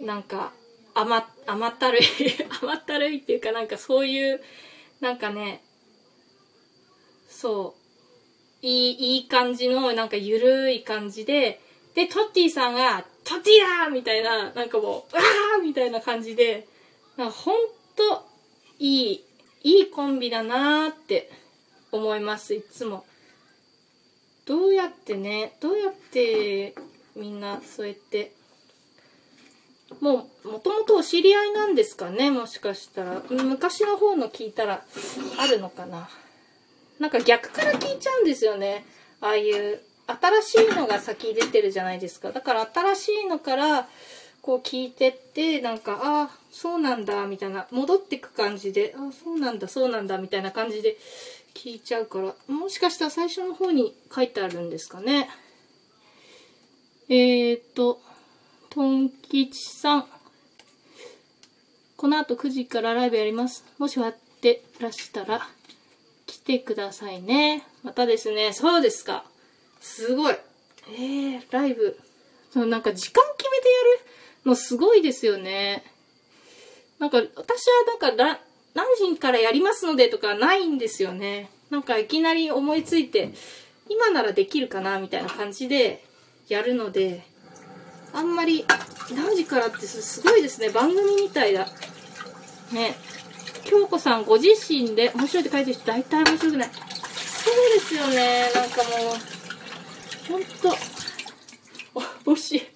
なんか、甘、甘ったるい 甘ったるいっていうかなんかそういう、なんかね、そう、いい、いい感じの、なんかゆるい感じで、で、トッティさんが、トティだみたいな、なんかもう、わーみたいな感じで、なんかほんと、いい、いいコンビだなーって思います、いつも。どうやってね、どうやってみんなそうやってもう、もともとお知り合いなんですかねもしかしたら。昔の方の聞いたら、あるのかななんか逆から聞いちゃうんですよね。ああいう、新しいのが先出てるじゃないですか。だから新しいのから、こう聞いてって、なんか、ああ、そうなんだ、みたいな、戻ってく感じで、ああ、そうなんだ、そうなんだ、みたいな感じで聞いちゃうから、もしかしたら最初の方に書いてあるんですかね。えー、っと、トン吉さん。この後9時からライブやります。もし終わってらしたら、来てくださいね。またですね、そうですか。すごい。えー、ライブ。そのなんか時間決めてやるのすごいですよね。なんか、私はなんか、何時からやりますのでとかないんですよね。なんかいきなり思いついて、今ならできるかなみたいな感じでやるので、あんまり何時からってすごいですね番組みたいだね京子さんご自身で面白いって書いてる人大体面白くないそうですよねなんかもうほんと面白い。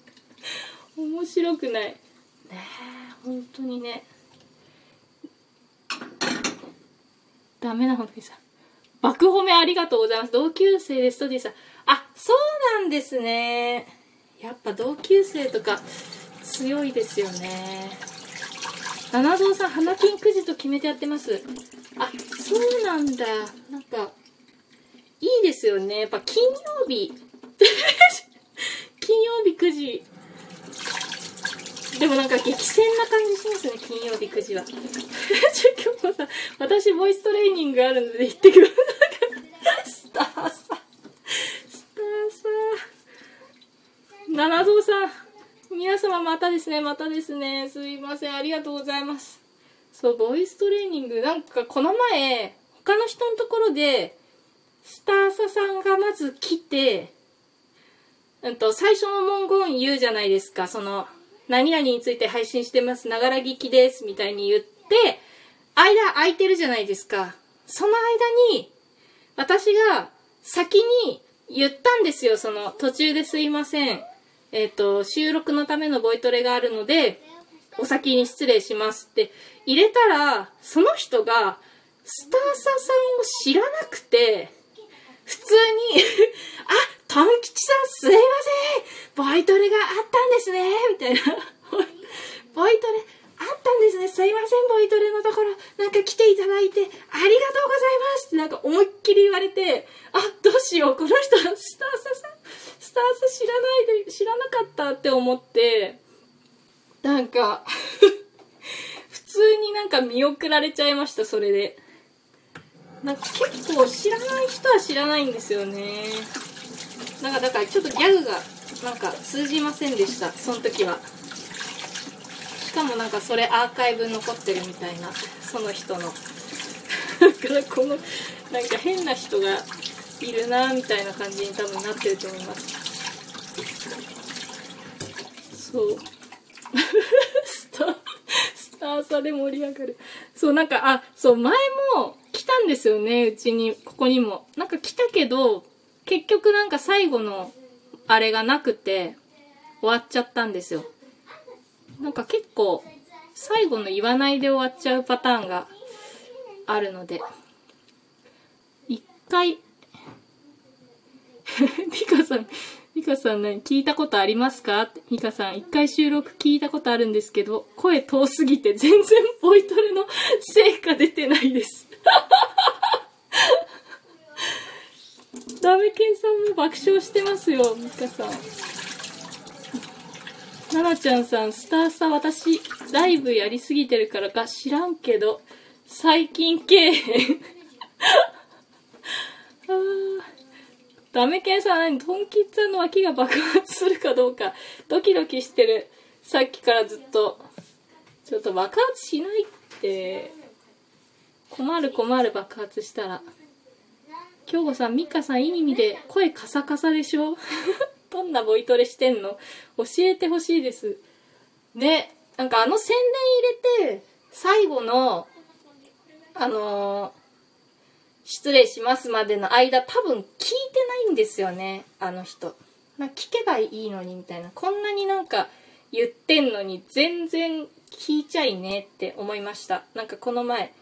面白くない。ねえ本当にね。ダメな本当にさ。爆褒めありがとうございます。同級生ですとディさ。んあそうなんですね。やっぱ同級生とか強いですよね。七蔵さん花金くじと決めてやってます。あそうなんだ。なんかいいですよね。やっぱ金曜日金曜日9時。でもなんか激戦な感じしますね金曜日9時は。ちょ今日さ私ボイストレーニングあるので行ってください。スターさスターさ七蔵さん、皆様またですね、またですね。すいません、ありがとうございます。そう、ボイストレーニング、なんかこの前、他の人のところで、スターサさんがまず来て、うんと、最初の文言言うじゃないですか。その、何々について配信してます。ながら聞きです。みたいに言って、間空いてるじゃないですか。その間に、私が先に言ったんですよ。その、途中ですいません。えっ、ー、と、収録のためのボイトレがあるので、お先に失礼しますって入れたら、その人が、スターサさんを知らなくて、普通にあ、トン吉さんすいません。ボイトレがあったんですね。みたいな。ボイトレあったんですね。すいませんボイトレのところ。なんか来ていただいてありがとうございます。ってなんか思いっきり言われてあどうしよう。この人スターサさんスターサ知らないで知らなかったって思ってなんか 普通になんか見送られちゃいましたそれで。なんか結構知らない人は知らないんですよね。なんかだからちょっとギャグがなんか通じませんでしたその時は。しかもなんかそれアーカイブ残ってるみたいなその人の。だからこのなんか変な人がいるなみたいな感じに多分なってると思います。そう。スタースターさで盛り上がる。そうなんかあそう前も来たんですよねうちにここにも。なんか来たけど結局なんか最後のあれがなくて終わっちゃったんですよ。なんか結構最後の言わないで終わっちゃうパターンがあるので。一回 ミカさんミカさん何聞いたことありますか？ミカさん一回収録聞いたことあるんですけど声遠すぎて全然ボイトレの成果出てないです。ダメケンさんも爆笑してますよ、ミカさん。ななちゃんさん、スターサ私、ライブやりすぎてるからか知らんけど、最近けえへん。あーダメケンさん何トンキッツァの脇が爆発するかどうか、ドキドキしてる。さっきからずっと。ちょっと爆発しないって。困る困る爆発したら。京子さん、ミカさん、いい意味で声カサカサでしょ？どんなボイトレしてんの？教えてほしいです。ね、なんかあの宣伝入れて、最後の、あのー失礼しますまでの間、多分聞いてないんですよね、あの人。な聞けばいいのにみたいな。こんなになんか言ってんのに全然聞いちゃいねって思いました。なんかこの前、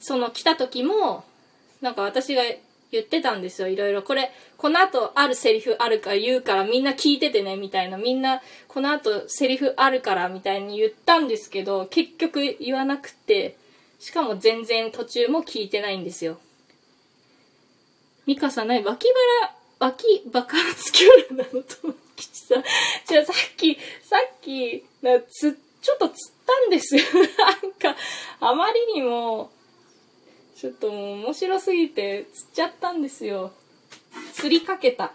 その来た時も、なんか私が言ってたんですよ、いろいろ。これ、この後あるセリフあるから言うからみんな聞いててね、みたいな。みんな、この後セリフあるからみたいに言ったんですけど、結局言わなくて、しかも全然途中も聞いてないんですよ。ミカさん、何？脇腹、脇爆発キュラなの？と、吉さん。じゃあさっき、さっき、なつ、ちょっと釣ったんですよ。なんか、あまりにも、ちょっともう面白すぎて釣っちゃったんですよ。釣りかけた。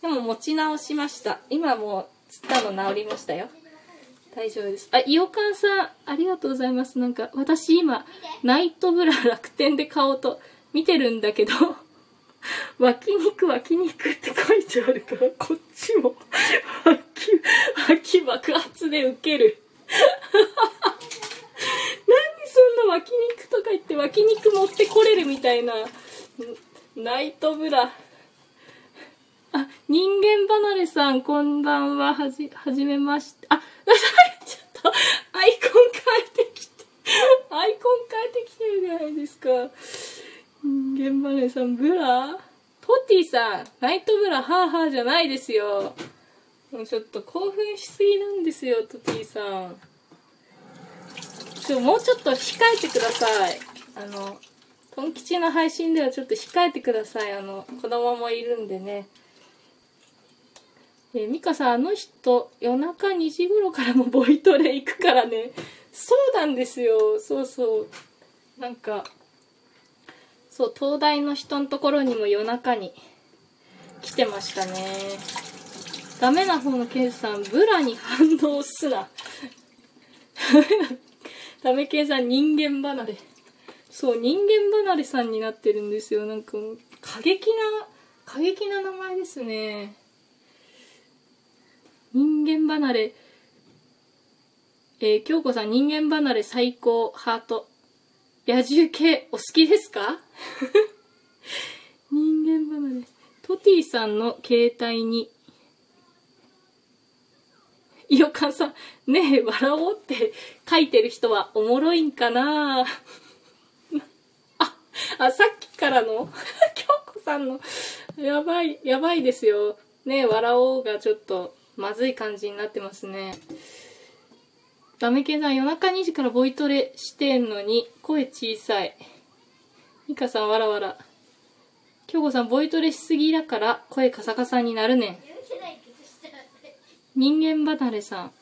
でも持ち直しました。今もう釣ったの治りましたよ。大丈夫です。あ、イオカンさん、ありがとうございます。なんか、私今、ナイトブラ楽天で買おうと見てるんだけど、脇肉脇肉って書いてあるから、こっちも、脇、脇爆発でウケる。何 そんな脇肉とか言って脇肉持ってこれるみたいな、ナイトブラ。あ、人間離れさん、こんばんは、はじ、はじめまして。あ、ちょっと、アイコン変えてきて、アイコン変えてきてるじゃないですか。人間離れさん、ブラ？トティさん、ナイトブラ、ハーハーじゃないですよ。もうちょっと興奮しすぎなんですよ、トティさん。ちょ、もうちょっと控えてください。あの、トン吉の配信ではちょっと控えてください。あの、子供もいるんでね。えー、ミカさん、あの人、夜中2時頃からもボイトレ行くからね。そうなんですよ。そうそう。なんか、そう、東大の人のところにも夜中に来てましたね。ダメな方のケンさん、ブラに反応すな。ダ メケンさん、人間離れ。そう、人間離れさんになってるんですよ。なんか、過激な、過激な名前ですね。人間離れ。えー、京子さん、人間離れ最高、ハート。野獣系、お好きですか？人間離れ。トティさんの携帯に、イオカンさん、ねえ、笑おうって書いてる人はおもろいんかな？あ、あ、さっきからの、京子さんの、やばい、やばいですよ。ねえ、笑おうがちょっと、まずい感じになってますね。ダメケンさん夜中2時からボイトレしてんのに声小さい。ミカさんわらわら。京子さんボイトレしすぎだから声カサカサになるねん。人間離れさん。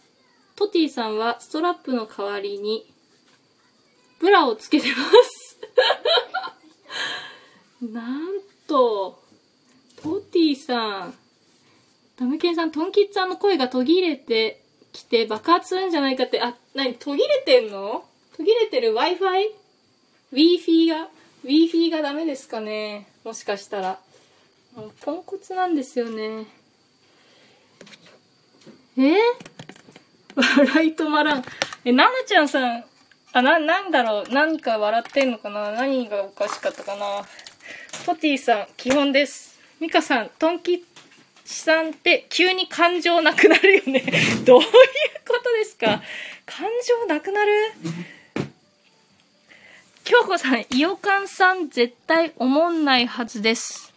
トティさんはストラップの代わりにブラをつけてます。なんと、トティさん。ダメケンさん、トンキッツさんの声が途切れてきて爆発するんじゃないかって、あ、なに、途切れてんの？途切れてる Wi-Fi?Wi-Fi が、Wi-Fi がダメですかねもしかしたら。ポンコツなんですよね。え笑い止まらん。え、ななちゃんさん、あ、な、なんだろう？何か笑ってんのかな？何がおかしかったかな？トティさん、基本です。ミカさん、トンキッさんって急に感情なくなるよね。どういうことですか？感情なくなる？京子さん、イオカンさん絶対思んないはずです。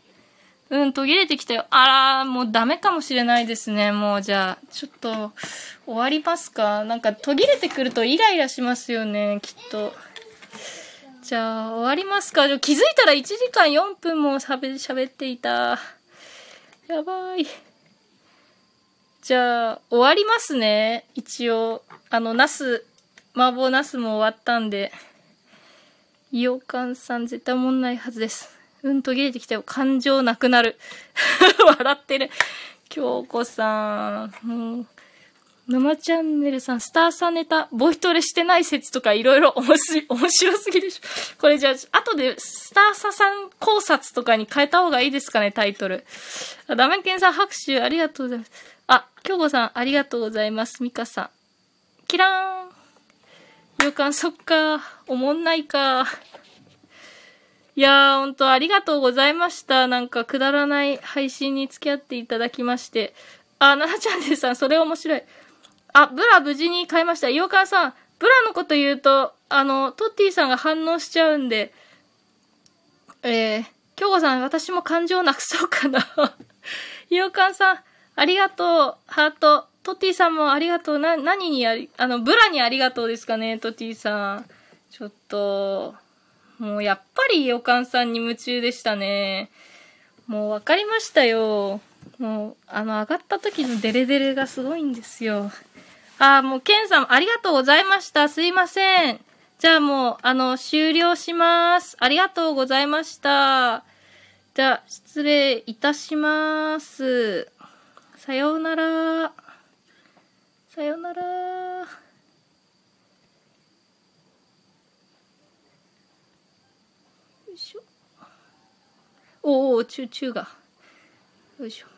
うん、途切れてきたよ。あら、もうダメかもしれないですね。もうじゃあ、ちょっと、終わりますか？なんか途切れてくるとイライラしますよね、きっと。じゃあ、終わりますか？気づいたら1時間4分も喋っていた。やばい。じゃあ、終わりますね。一応。あの、ナス、麻婆ナスも終わったんで。イオカンさん絶対もんないはずです。うん、途切れてきたよ。感情なくなる。笑ってる。京子さん。もう、生チャンネルさん、スターさんネタ、ボイトレしてない説とかいろいろ面白 すぎでしょ。これじゃあ、後でスターサさん考察とかに変えた方がいいですかね、タイトル。ダメケンさん拍手ありがとうございます。あ、京子さんありがとうございます。ミカさん。キラーン。予感そっか。おもんないか。いやー、ほんとありがとうございました。なんかくだらない配信に付き合っていただきまして。あ、ななちゃんでさん、それ面白い。あ、ブラ無事に買いました。イオカさん、ブラのこと言うと、あの、トッティさんが反応しちゃうんで、えー、京子さん、私も感情なくそうかな。イオカさん、ありがとう。ハート。トッティさんもありがとう。な、何にあり、あの、ブラにありがとうですかね、トッティさん。ちょっと、もうやっぱりイオカンさんに夢中でしたね。もうわかりましたよ。もう、あの、上がった時のデレデレがすごいんですよ。あ、もう、ケンさん、ありがとうございました。すいません。じゃあもう、あの、終了します。ありがとうございました。じゃあ、失礼いたします。さようなら。さようなら。よいしょ。おお、チューチューが。よいしょ。